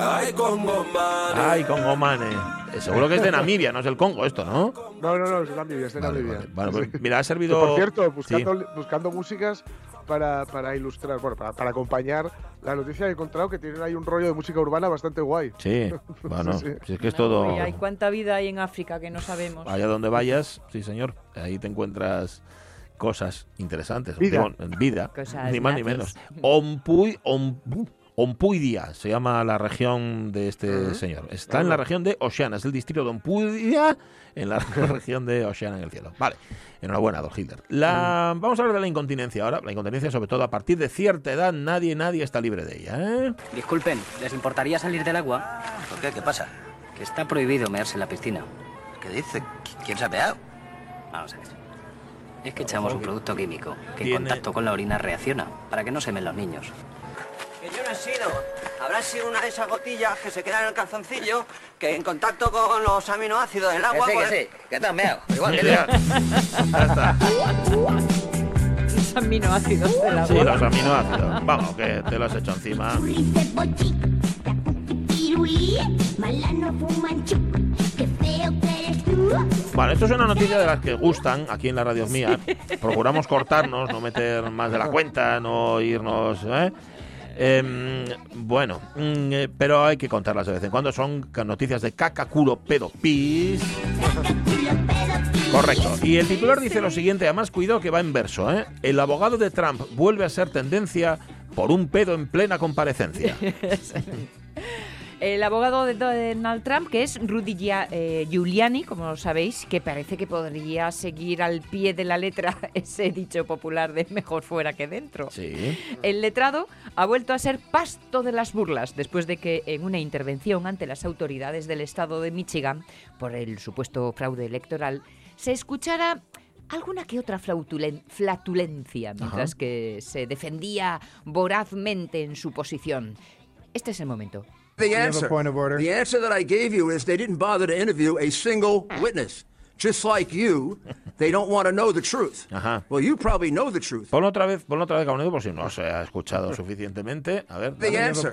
Ay, Congo Mane. Ay, Congo Mane. Eh, Seguro que es de Namibia, no es el Congo esto, ¿no? No, no, no, es de Namibia, es de Vale, Namibia. vale. Bueno, pues Sí. mira, ha Que, servido... por cierto, Sí. buscando, buscando músicas para, para ilustrar, bueno, para, para acompañar la noticia he encontrado que tienen ahí un rollo de música urbana bastante guay. Sí, [LAUGHS] bueno, Sí, sí. si es que es todo... Hay cuánta vida hay en África que no sabemos. Allá donde vayas, sí señor, ahí te encuentras cosas interesantes. Vida. Digo, vida, Cosas ni más ni menos. Ompuy, om- Ompuidia se llama la región de este señor. Está en la región de Oceana, es el distrito de Ompuidia, en la [LAUGHS] región de Oceana en el cielo. Vale, enhorabuena, Don Hitler. La, Vamos a hablar de la incontinencia ahora. La incontinencia, sobre todo a partir de cierta edad, nadie, nadie está libre de ella. ¿eh? Disculpen, ¿les importaría salir del agua? ¿Por qué? ¿Qué pasa? Que está prohibido mearse en la piscina. ¿Qué dice? ¿Qui- ¿Quién se ha peado? Vamos a ver. Es que echamos un producto químico que en contacto con la orina reacciona para que no se men los niños. He sido. Habrá sido una de esas gotillas que se quedan en el calzoncillo que en contacto con los aminoácidos del agua. sí, pues- que sí, que te has meado. Igual que yo. Los aminoácidos del agua. Sí, los aminoácidos. Vamos, que te lo has hecho encima. Bueno, esto es una noticia de las que gustan aquí en la radio mía. Procuramos cortarnos, no meter más de la cuenta, no irnos. ¿eh? Em, bueno, mm, eh, pero hay que contarlas de vez en cuando. Son noticias de caca, culo, pedo, pis. Correcto. Y el titular dice lo siguiente, además cuidado que va en verso. ¿eh? El abogado de Trump vuelve a ser tendencia por un pedo en plena comparecencia. [LAUGHS] El abogado de Donald Trump, que es Rudy eh, Giuliani, como sabéis, que parece que podría seguir al pie de la letra [LAUGHS] ese dicho popular de mejor fuera que dentro. Sí. El letrado ha vuelto a ser pasto de las burlas después de que en una intervención ante las autoridades del estado de Michigan por el supuesto fraude electoral se escuchara alguna que otra flatulencia mientras Ajá. que se defendía vorazmente en su posición. Este es el momento. The answer. The answer that I gave you is they didn't bother to interview a single witness. Just like you, they don't want to know the truth. Ajá. Well, you probably know the truth. Ponlo otra vez, ponlo otra vez, Gabriel, por si no se ha escuchado suficientemente. A ver. The answer.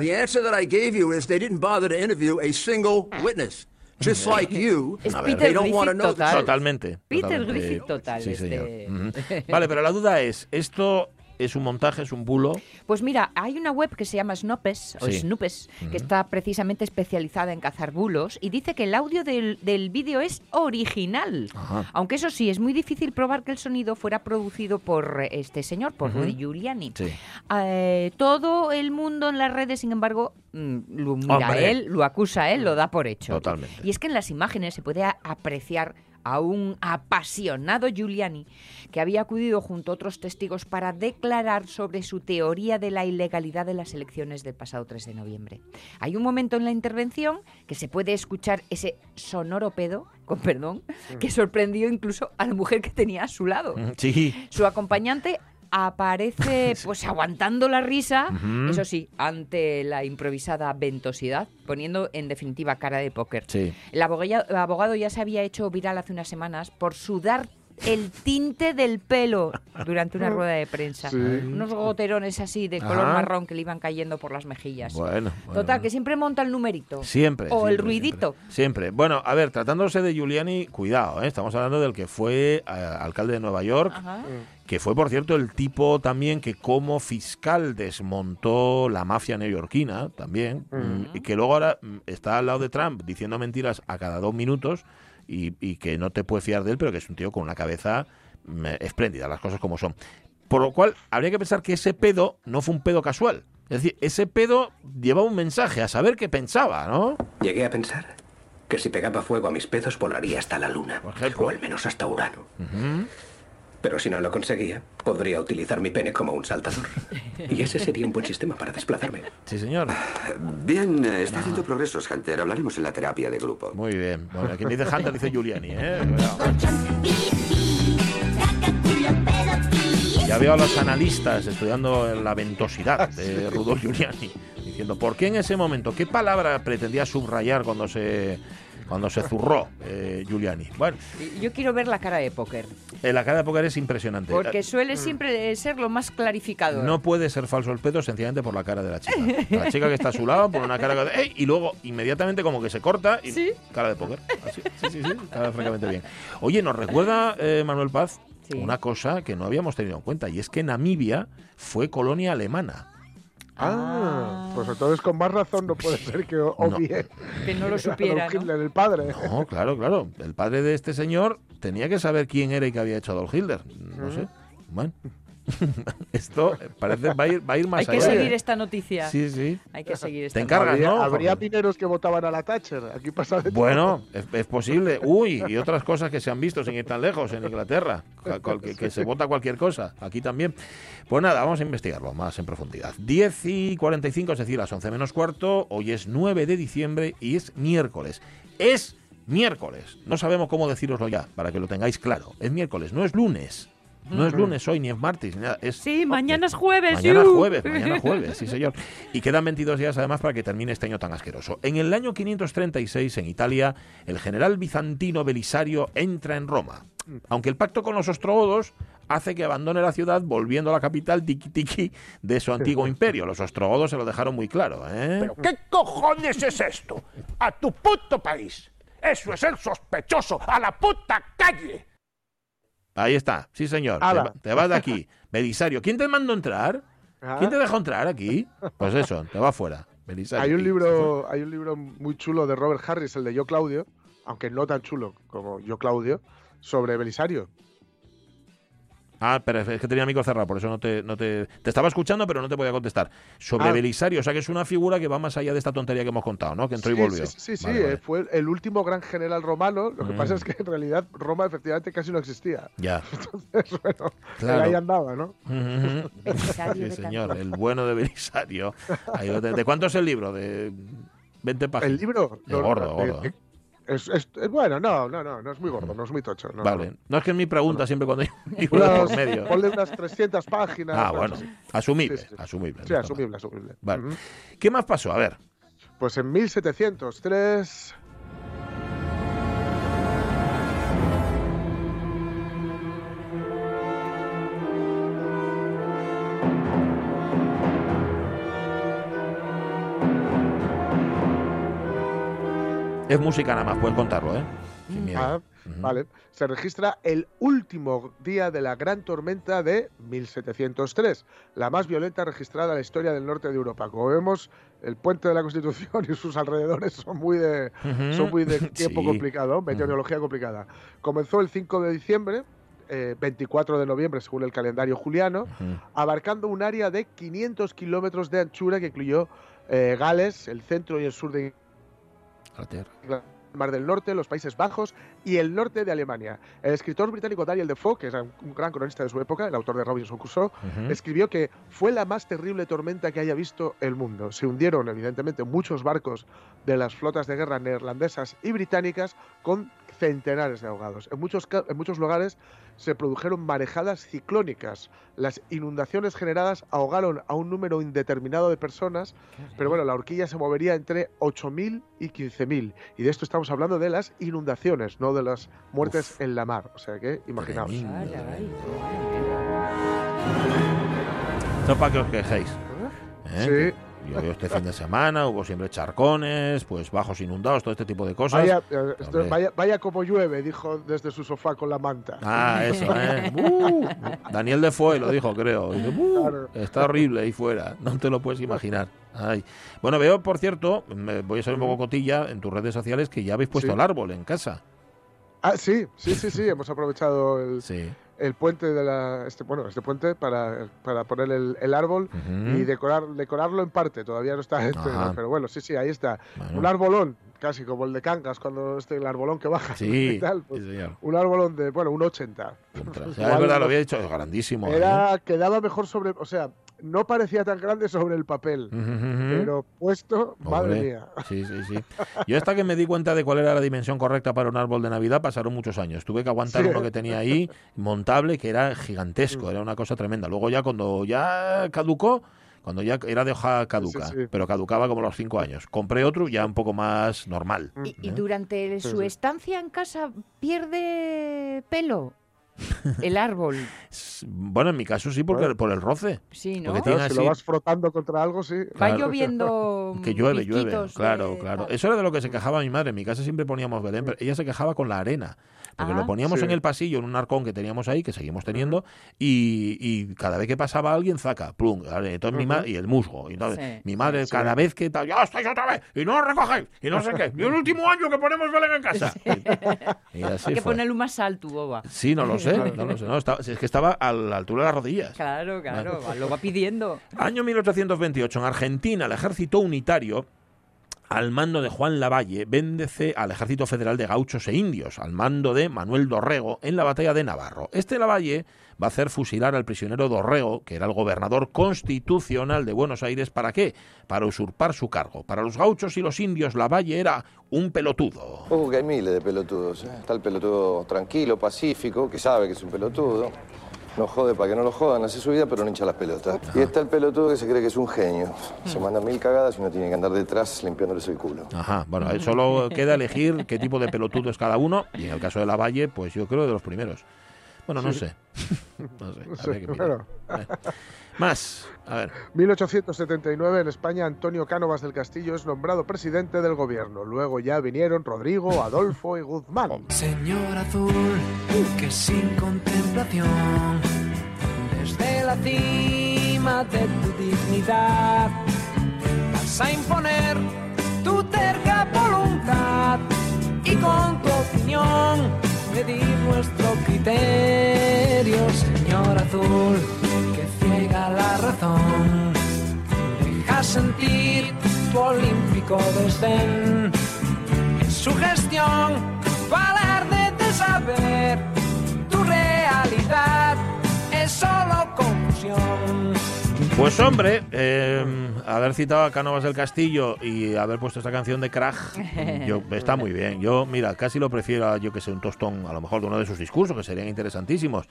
The answer that I gave you is they didn't bother to interview a single witness. Just like you, Es. Peter they don't want to know the total. truth. Totalmente. Peter totalmente. Griffith total, Sí, señor. este. Ujú. Vale, pero la duda es, ¿esto es un montaje, es un bulo? Pues mira, hay una web que se llama Snopes, o Sí. Snoopes, que está precisamente especializada en cazar bulos y dice que el audio del, del vídeo es original. Ajá. Aunque eso sí, es muy difícil probar que el sonido fuera producido por eh, este señor, por. Rudy Giuliani. Sí. Eh, todo el mundo en las redes, sin embargo, mm, lo mira a él, lo acusa a él, lo da por hecho. Totalmente. Y es que en las imágenes se puede apreciar a un apasionado Giuliani que había acudido junto a otros testigos para declarar sobre su teoría de la ilegalidad de las elecciones del pasado 3 de noviembre. Hay un momento en la intervención que se puede escuchar ese sonoro pedo, con perdón, que sorprendió incluso a la mujer que tenía a su lado. [LAUGHS] Sí. Su acompañante aparece [LAUGHS] pues aguantando la risa, eso sí, ante la improvisada ventosidad, poniendo en definitiva cara de póker. Sí. El abogado, el abogado ya se había hecho viral hace unas semanas por sudar el tinte del pelo durante una rueda de prensa. Sí. Unos goterones así de color Ajá. marrón que le iban cayendo por las mejillas. Bueno. bueno. Total, que siempre monta el numerito. Siempre. O el ruidito. Siempre. Siempre. Bueno, a ver, tratándose de Giuliani, cuidado, ¿eh? estamos hablando del que fue eh, alcalde de Nueva York, Ajá. que fue, por cierto, el tipo también que como fiscal desmontó la mafia neoyorquina, también, mm, y que luego ahora mm, está al lado de Trump diciendo mentiras a cada dos minutos y, y que no te puedes fiar de él, pero que es un tío con una cabeza mm, espléndida, las cosas como son. Por lo cual, habría que pensar que ese pedo no fue un pedo casual. Es decir, ese pedo llevaba un mensaje, a saber qué pensaba, ¿no? Llegué a pensar que si pegaba fuego a mis pedos volaría hasta la luna, Por o al menos hasta Urano. Pero si no lo conseguía, podría utilizar mi pene como un saltador. Y ese sería un buen sistema para desplazarme. Sí, señor. Bien, eh, está haciendo progresos, Hunter. Hablaremos en la terapia de grupo. Muy bien. Bueno, quien dice Hunter dice Giuliani, ¿eh? Ya veo a los analistas estudiando la ventosidad de Rudolf Giuliani, diciendo, ¿por qué en ese momento? ¿Qué palabra pretendía subrayar cuando se, cuando se zurró eh, Giuliani? Bueno, Yo quiero ver la cara de póker, eh, la cara de póker es impresionante. porque suele siempre ser lo más clarificador. No puede ser falso el pedo sencillamente por la cara de la chica. La chica que está a su lado por una cara que... ¡Ey! Y luego inmediatamente como que se corta y Sí. cara de póker. Así. Sí, sí, sí. Está francamente bien. Oye, nos recuerda eh, Manuel Paz Sí. una cosa que no habíamos tenido en cuenta y es que Namibia fue colonia alemana. Ah, pues entonces con más razón no puede ser que o- No. obvie Que no lo a supiera, Adolf ¿no? Hitler, el padre. No, claro, claro. El padre de este señor tenía que saber quién era y qué había hecho Adolf Hitler. No sé. Bueno. [LAUGHS] Esto parece va a ir, va a ir más Hay que allá. seguir esta noticia. Sí, sí. Hay que seguir esta Te encargas, habría, ¿no? habría mineros que votaban a la Thatcher. Aquí pasa de. Bueno, es, es posible. Uy, y otras cosas que se han visto sin ir tan lejos en Inglaterra. Que, que se vota cualquier cosa. Aquí también. Pues nada, vamos a investigarlo más en profundidad. 10 y 45, es decir, las 11 menos cuarto. Hoy es 9 de diciembre y es miércoles. Es miércoles. No sabemos cómo decíroslo ya, para que lo tengáis claro. Es miércoles, no es lunes. No es lunes hoy, ni es martes, ni nada. Es Sí, mañana es jueves. Mañana ¡yu! jueves, mañana jueves, sí [LAUGHS] señor. Y quedan 22 días además para que termine este año tan asqueroso. En el año 536, en Italia, el general bizantino Belisario entra en Roma. Aunque el pacto con los ostrogodos hace que abandone la ciudad volviendo a la capital tiki tiki de su antiguo imperio. Los ostrogodos se lo dejaron muy claro, ¿eh? ¿Pero qué cojones es esto? A tu puto país. Eso es el sospechoso. A la puta calle. Ahí está, sí señor. Te, Ala. va- te vas de aquí. [LAUGHS] Belisario, ¿quién te mandó entrar? ¿Quién te dejó entrar aquí? Pues eso, te va fuera. Belisario. Hay un libro, hay un libro muy chulo de Robert Harris, el de Yo Claudio, aunque no tan chulo como Yo Claudio, sobre Belisario. Ah, pero es que tenía el micro cerrado, por eso no te, no te... Te estaba escuchando, pero no te podía contestar. Sobre Ah. Belisario, o sea que es una figura que va más allá de esta tontería que hemos contado, ¿no? Que entró y volvió. Sí, sí, sí, Vale, vale. eh, fue el, último gran general romano. Lo que Mm. pasa es que en realidad Roma efectivamente casi no existía. Ya. [LAUGHS] Entonces, bueno, Claro. ahí andaba, ¿no? Sí, señor, el bueno de Belisario. ¿De cuánto es el libro? De 20 páginas. El libro. De no, gordo, gordo. Es, es- es- bueno, no, no, no, no es muy gordo, no es muy tocho. no, vale. no. No es que es mi pregunta siempre cuando por [LAUGHS] Unas- medio. Ponle unas 300 páginas. Ah, bueno. así. Asumible, Sí, sí. asumible. Sí, asumible, asumible. Vale. ¿Qué más pasó? A ver. Pues en 1703 Es música nada más, puedes contarlo, ¿eh? Sin miedo. Ah, Vale. Se registra el último día de la gran tormenta de 1703, la más violenta registrada en la historia del norte de Europa. Como vemos, el puente de la Constitución [LAUGHS] y sus alrededores son muy de, son muy de [LAUGHS] tiempo Sí. complicado, meteorología complicada. Comenzó el 5 de diciembre, eh, 24 de noviembre según el calendario juliano, abarcando un área de 500 kilómetros de anchura que incluyó eh, Gales, el centro y el sur de Inglaterra. El Mar del Norte, los Países Bajos y el norte de Alemania. El escritor británico Daniel Defoe, que era un gran cronista de su época, el autor de Robinson Crusoe, escribió que fue la más terrible tormenta que haya visto el mundo. Se hundieron, evidentemente, muchos barcos de las flotas de guerra neerlandesas y británicas con centenares de ahogados. En muchos, en muchos lugares se produjeron marejadas ciclónicas. Las inundaciones generadas ahogaron a un número indeterminado de personas, pero bueno, la horquilla se movería entre 8.000 y 15.000. Y de esto estamos hablando de las inundaciones, no de las muertes en la mar. O sea que, imaginaos. Es para que os quejéis. ¿eh? Llovió este fin de semana, hubo siempre charcones, pues bajos inundados, todo este tipo de cosas. Vaya, eh, esto- vaya, vaya como llueve, dijo desde su sofá con la manta. Ah, [LAUGHS] eso, ¿eh? Uh, Daniel Defoe lo dijo, creo. Dice, "Uh, Claro. está horrible ahí fuera, no te lo puedes imaginar. Ay. Bueno, veo, por cierto, voy a ser un poco cotilla en tus redes sociales que ya habéis puesto Sí. el árbol en casa. Ah, sí, sí, sí, sí, hemos aprovechado el, Sí. El puente de la, este, bueno, este puente para, para poner el, el árbol y decorar, decorarlo en parte. Todavía no está, [LAUGHS] este, pero bueno, sí, sí, ahí está. Bueno. Un arbolón, casi como el de Cangas cuando este el arbolón que baja. Sí, [LAUGHS] y tal, pues, sí, un arbolón de, bueno, un 80. O sea, es verdad, lo había dicho, es grandísimo. ¿eh? Era, quedaba mejor sobre, o sea, no parecía tan grande sobre el papel, pero puesto, madre mía. Sí, sí, sí. Yo hasta que me di cuenta de cuál era la dimensión correcta para un árbol de Navidad pasaron muchos años. Tuve que aguantar Sí. uno que tenía ahí, montable, que era gigantesco, era una cosa tremenda. Luego ya cuando ya caducó, cuando ya era de hoja caduca, Sí, sí. pero caducaba como a los cinco años. Compré otro ya un poco más normal. Y, y ¿eh? durante su sí. estancia en casa pierde pelo [LAUGHS] el árbol. Bueno, en mi caso sí, porque Bueno. por el roce. Sí, ¿no? Porque Claro, tiene si lo vas frotando contra algo, sí. Va Claro. lloviendo [LAUGHS] Que llueve, llueve. Claro, de- claro. Eso era de lo que se quejaba mi madre. En mi casa siempre poníamos Belén, pero ella se quejaba con la arena. Porque Ah. lo poníamos Sí. en el pasillo, en un arcón que teníamos ahí, que seguimos teniendo, y, y cada vez que pasaba alguien, zaca, plum, entonces mi ma- y el musgo. Y entonces, Sí. mi madre, cada vez que tal, ya estáis otra vez, y no recogéis, y no sé qué, y el último año que ponemos Belén en casa. Y, y así Hay que fue. ponerlo más alto, boba. Sí, no lo sé, no lo sé. No, estaba- es que estaba a la altura de las rodillas. Claro, claro, lo va pidiendo. Año 1828, en Argentina, el ejército unitario, al mando de Juan Lavalle, véndece al ejército federal de gauchos e indios, al mando de Manuel Dorrego, en la batalla de Navarro. Este Lavalle va a hacer fusilar al prisionero Dorrego, que era el gobernador constitucional de Buenos Aires, ¿para qué? Para usurpar su cargo. Para los gauchos y los indios, Lavalle era un pelotudo. Ojo que hay miles de pelotudos. ¿eh? Está el pelotudo tranquilo, pacífico, que sabe que es un pelotudo. No jode para que no lo jodan, hace su vida, pero no hincha las pelotas. Y está el pelotudo que se cree que es un genio. Se manda mil cagadas y no tiene que andar detrás limpiándoles el culo. Ajá, bueno, ahí solo queda elegir qué tipo de pelotudo es cada uno, y en el caso de Lavalle, pues yo creo de los primeros. Bueno, no Sí. sé. [LAUGHS] No sé, habría que [LAUGHS] mirar. bueno. Más, a ver. 1879 en España, Antonio Cánovas del Castillo es nombrado presidente del gobierno. Luego ya vinieron Rodrigo, Adolfo y Guzmán. Señor azul, que sin contemplación, desde la cima de tu dignidad, vas a imponer tu terca voluntad y con tu opinión medir nuestro criterio, señor azul, deja sentir tu olímpico desdén. Su gestión, alarde de saber, tu realidad es solo confusión. Pues hombre, eh, haber citado a Cánovas del Castillo y haber puesto esta canción de Krag, [LAUGHS] yo, está muy bien. Yo, mira, casi lo prefiero a, yo que sé, un tostón, a lo mejor de uno de sus discursos, que serían interesantísimos.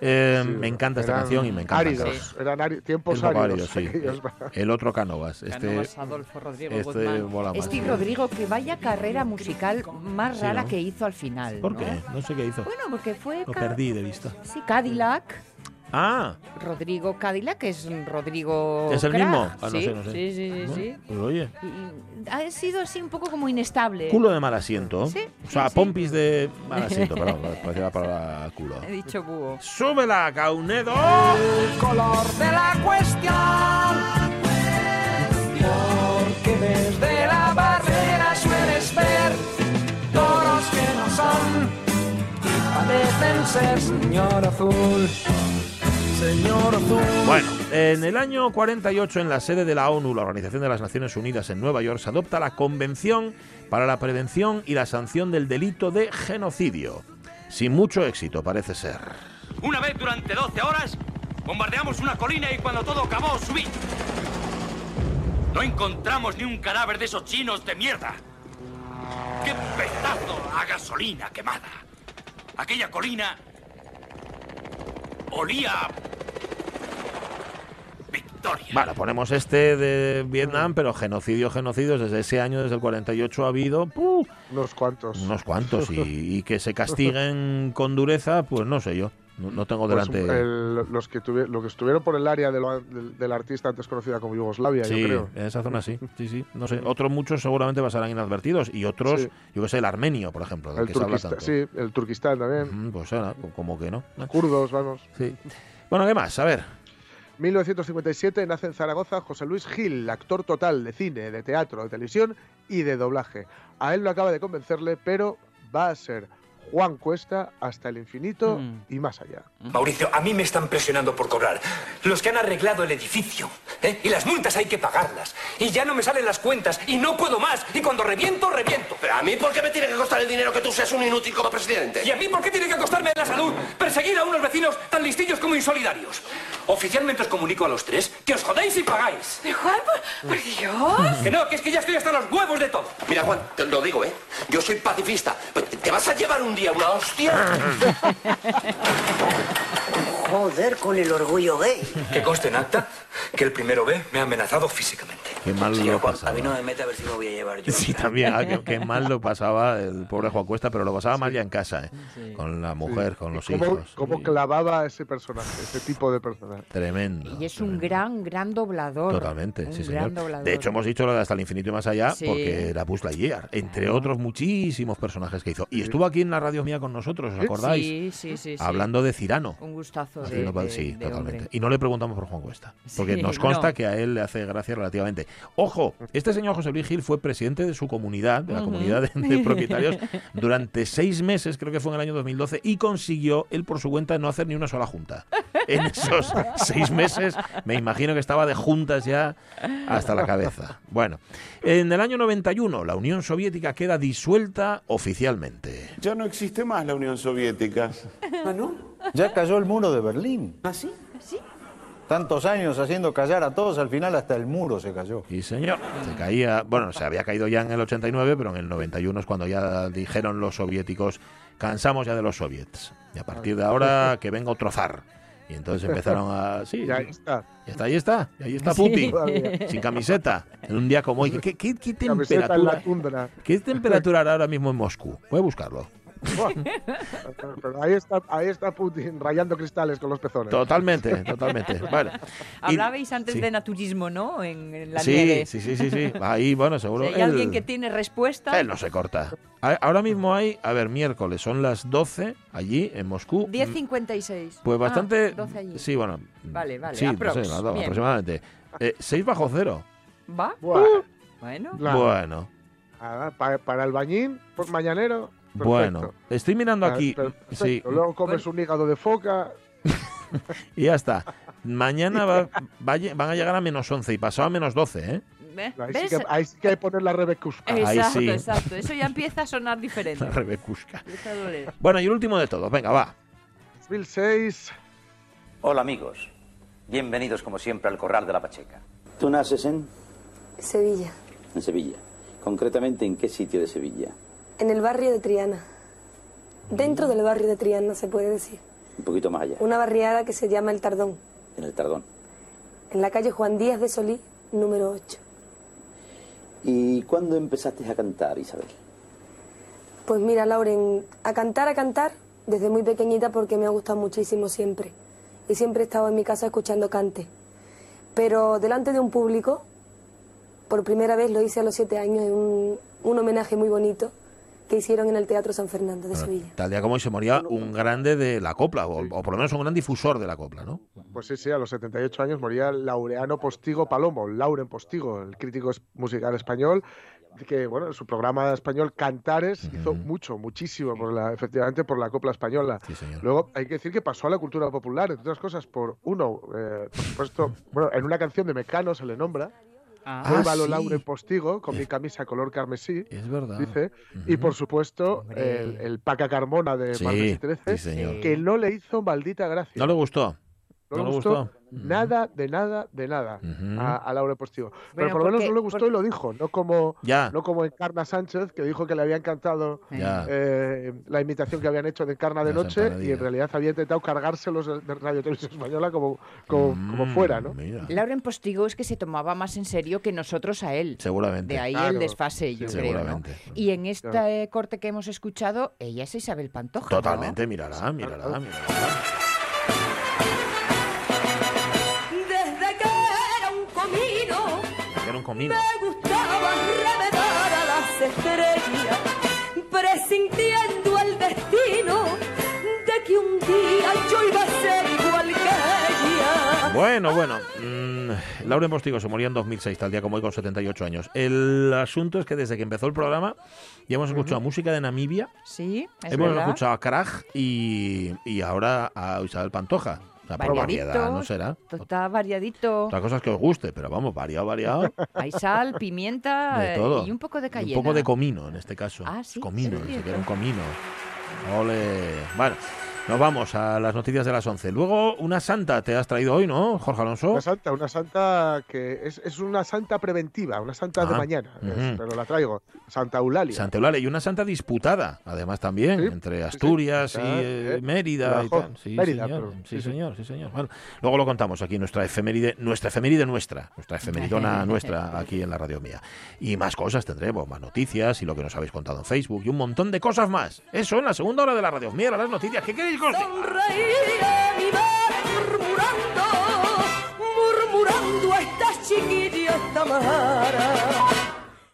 Eh, me encanta esta canción y me encanta. Áridos, eran ari- tiempos áridos. áridos, sí. aquellos. El otro Cánovas. Este, Cánovas, Adolfo, Rodrigo, este Guzmán. mola más. Este Rodrigo, que vaya carrera musical más Sí, rara ¿no? que hizo al final. ¿Por ¿no? qué? No sé qué hizo. Bueno, porque fue Lo perdí de vista. sí, Cadillac. Ah, Rodrigo Cadillac, que es Rodrigo. ¿es el mismo? Ah, no sí, sé, no sé. Sí, sí, sí. Bueno, sí. pues oye, Y- ha sido así un poco como inestable. culo de mal asiento. Sí, o sea, sí, sí. pompis de mal asiento, [LAUGHS] perdón, parecía la palabra culo. He dicho búho. ¡Súbela, Caunedo! El color de la cuestión. Porque desde la barrera sueles ver toros que no son y parecen ser señor azul. Señor. Bueno, en el año 48, en la sede de la ONU, la Organización de las Naciones Unidas en Nueva York, se adopta la Convención para la Prevención y la Sanción del Delito de Genocidio. Sin mucho éxito, parece ser. Una vez durante 12 horas bombardeamos una colina y cuando todo acabó subí. No encontramos ni un cadáver de esos chinos de mierda. ¡Qué pedazo a gasolina quemada! Aquella colina olía a victoria. Bueno, ponemos este de Vietnam, pero genocidio, genocidios, desde ese año, desde el 48, ha habido ¡puh! Unos cuantos. unos cuantos. Y, [LAUGHS] y que se castiguen con dureza, pues no sé yo. No, no tengo Pues, delante. el- los que tuvi- lo que estuvieron por el área de lo- del, del artista antes conocida como Yugoslavia, Sí, yo creo. en esa zona sí, sí, sí. No sé, otros muchos seguramente pasarán inadvertidos y otros, Sí. yo que sé, el armenio, por ejemplo, del El que se habla tanto. sí, el Turquistán también. Mm, Pues nada, como que no. Kurdos, vamos. Sí. Bueno, ¿qué más? A ver. 1957 nace en Zaragoza José Luis Gil, actor total de cine, de teatro, de televisión y de doblaje. A él no acaba de convencerle, pero va a ser Juan Cuesta hasta el infinito y más allá. Mauricio, a mí me están presionando por cobrar. Los que han arreglado el edificio. ¿eh? Y las multas hay que pagarlas. Y ya no me salen las cuentas. Y no puedo más. Y cuando reviento, reviento. Pero a mí, ¿por qué me tiene que costar el dinero que tú seas un inútil como presidente? ¿Y a mí por qué tiene que costarme la salud perseguir a unos vecinos tan listillos como insolidarios? Oficialmente os comunico a los tres que os jodéis y pagáis. Juan, por, por Dios. Que no, que es que ya estoy hasta los huevos de todo. Mira, Juan, te lo digo, ¿eh? Yo soy pacifista. ¿Te vas a llevar un día una hostia? Joder con el orgullo gay. Que conste en acta que el primero B me ha amenazado físicamente. Qué mal Señor lo pasaba. a mí no me mete a ver si me voy a llevar yo. Sí, también, ah, qué, qué mal lo pasaba el pobre Juan Cuesta, pero lo pasaba mal ya en casa, ¿eh? Sí. con la mujer, con los ¿Cómo, hijos. cómo clavaba a ese personaje, ese tipo de personaje? Tremendo. Y es un gran, gran doblador. Totalmente, un sí, gran señor. doblador. De hecho, hemos dicho lo de hasta el infinito y más allá, Sí. porque era Buzz Lightyear, entre otros muchísimos personajes que hizo. Y estuvo aquí en la radio mía con nosotros, ¿os acordáis? Sí, sí, sí, sí. Hablando de Cirano. Un gustazo de, Haciendo pa- de- sí, de totalmente. hombre. Y no le preguntamos por Juan Cuesta, porque Sí, nos consta no. que a él le hace gracia relativamente. Ojo, este señor José Luis Gil fue presidente de su comunidad, de la comunidad de, de [LAUGHS] propietarios, durante seis meses, creo que fue en el año 2012, y consiguió él por su cuenta no hacer ni una sola junta. En esos seis meses, me imagino que estaba de juntas ya hasta la cabeza. Bueno, en el año 91, la Unión Soviética queda disuelta oficialmente. Ya no existe más la Unión Soviética. ¿Ah, no? Ya cayó el muro de Berlín. ¿Ah, sí? ¿Sí? Tantos años haciendo callar a todos, al final hasta el muro se cayó. Sí, señor. Se caía, bueno, se había caído ya en el 89, pero en el 91 es cuando ya dijeron los soviéticos, cansamos ya de los soviets. Y a partir de ahora que venga otro zar. Y entonces empezaron a... Sí, Y ahí está. y está, ahí está, y ahí está Sí. Putin, sin camiseta, en un día como hoy. ¿Qué, qué, qué Camiseta en la temperatura. ¿Qué temperatura hará ahora mismo en Moscú? Voy a buscarlo. [LAUGHS] Pero ahí está, ahí está Putin rayando cristales con los pezones. Totalmente, [LAUGHS] totalmente. Y- Hablabais antes sí. de naturismo, ¿no? En, en la Sí, nieve. sí, sí, sí, sí. Ahí, bueno, seguro. Si hay él- alguien que tiene respuesta. Él no se corta. Ahora mismo hay, a ver, miércoles, son las 12 allí en Moscú. 10.56. Pues Ah, bastante. 12 allí. Sí, bueno. Vale, vale. Sí, no aprox. sé, las dos, Bien. aproximadamente. Eh, 6 bajo cero. ¿Va? Buah. Bueno. Claro. Bueno, Ah, pa- para, el bañín, pues mañanero. Perfecto. bueno. Estoy mirando Ah, aquí. perfecto. Sí, Luego comes un hígado de foca. [LAUGHS] y ya está. Mañana va- van a llegar a menos 11 y pasado a menos 12, ¿eh? Ahí sí, que, ahí sí que hay que poner la rebecusca. Ahí Exacto, sí. exacto. Eso ya empieza a sonar diferente. [LAUGHS] La rebecusca. Bueno, y el último de todos. Venga, va. 2006. Hola amigos, bienvenidos como siempre al Corral de la Pacheca. ¿Tú naces en? Sevilla, En Sevilla. Concretamente, ¿en qué sitio de Sevilla? En el barrio de Triana. Dentro del barrio de Triana, se puede decir. Un poquito más allá, Una barriada que se llama El Tardón, en el Tardón. en la calle Juan Díaz de Solí, número 8. ¿Y cuándo empezaste a cantar, Isabel? Pues mira, Lauren, a cantar, a cantar, desde muy pequeñita porque me ha gustado muchísimo siempre. Y siempre he estado en mi casa escuchando cante. Pero delante de un público, por primera vez lo hice a los siete años en un, un homenaje muy bonito que hicieron en el Teatro San Fernando de Sevilla. Tal día como hoy se moría un grande de la copla, o, o por lo menos un gran difusor de la copla, ¿no? Pues sí, sí, a los 78 años moría Laureano Postigo Palomo, Lauren Postigo, el crítico musical español, que bueno, en su programa español Cantares hizo mucho, muchísimo, por la, efectivamente, por la copla española. Luego hay que decir que pasó a la cultura popular, entre otras cosas, por uno, eh, por supuesto, [LAUGHS] bueno, en una canción de Mecano se le nombra. Ah, Vuélvalo, sí. Lauren Postigo, con mi camisa color carmesí. Es verdad. Dice. Y por supuesto, el, el Paca Carmona de Sí, Martes y 13, sí, señor. que no le hizo maldita gracia. ¿No le gustó? No, ¿No le le gustó, gustó? Nada, de nada, de nada a, a Laura Postigo. Pero Bueno, por lo menos no le gustó y lo dijo, no como, Ya. no como Encarna Sánchez, que dijo que le había encantado eh, la imitación que habían hecho de Encarna de Noche y en realidad había intentado cargárselos de, de Radio Televisión Española como, como, como Mm, fuera, ¿no? Lauren Postigo es que se tomaba más en serio que nosotros a él. Seguramente. De ahí Claro. el desfase, yo Sí, creo. ¿no? seguramente. Y en este corte que hemos escuchado, ella es Isabel Pantoja. ¿no? Totalmente, mírala, mírala, mírala. Desde Me gustaba remedar a las estrellas, presintiendo el destino de que un día yo iba a ser igual que ella. Bueno, bueno. mm, Lauren Postigo se murió en 2006, tal día como hoy, con 78 años. El asunto es que desde que empezó el programa ya hemos escuchado música de Namibia, Sí, es hemos verdad. escuchado a Krag y, y ahora a Isabel Pantoja. O sea, por Variadito, variedad, ¿no será? Está variadito. Otra cosa es que os guste, pero vamos, variado, variado. Hay sal, pimienta De eh, todo. y un poco de Y cayena. Un poco de comino en este caso. Ah, sí, Comino, sí, era un comino. Ole. Bueno. Nos vamos a las noticias de las 11. Luego, una santa te has traído hoy, ¿no, Jorge Alonso? Una santa, una santa que es, es una santa preventiva, una santa de Ah, mañana, es, pero la traigo. Santa Eulalia. Santa Eulalia y una santa disputada, además también, entre Asturias sí. y eh, eh, Mérida y tal. Sí, Mérida, señor, Sí, sí. señor, sí, señor. Bueno, luego lo contamos aquí, nuestra efeméride, nuestra efeméride nuestra, nuestra efemeridona [LAUGHS] nuestra aquí en la radio mía. Y más cosas tendremos, más noticias y lo que nos habéis contado en Facebook y un montón de cosas más. Eso en la segunda hora de la radio mía, las noticias. ¿Qué queréis diga? Sonreía mi madre murmurando, murmurando, esta chiquilla, esta mara.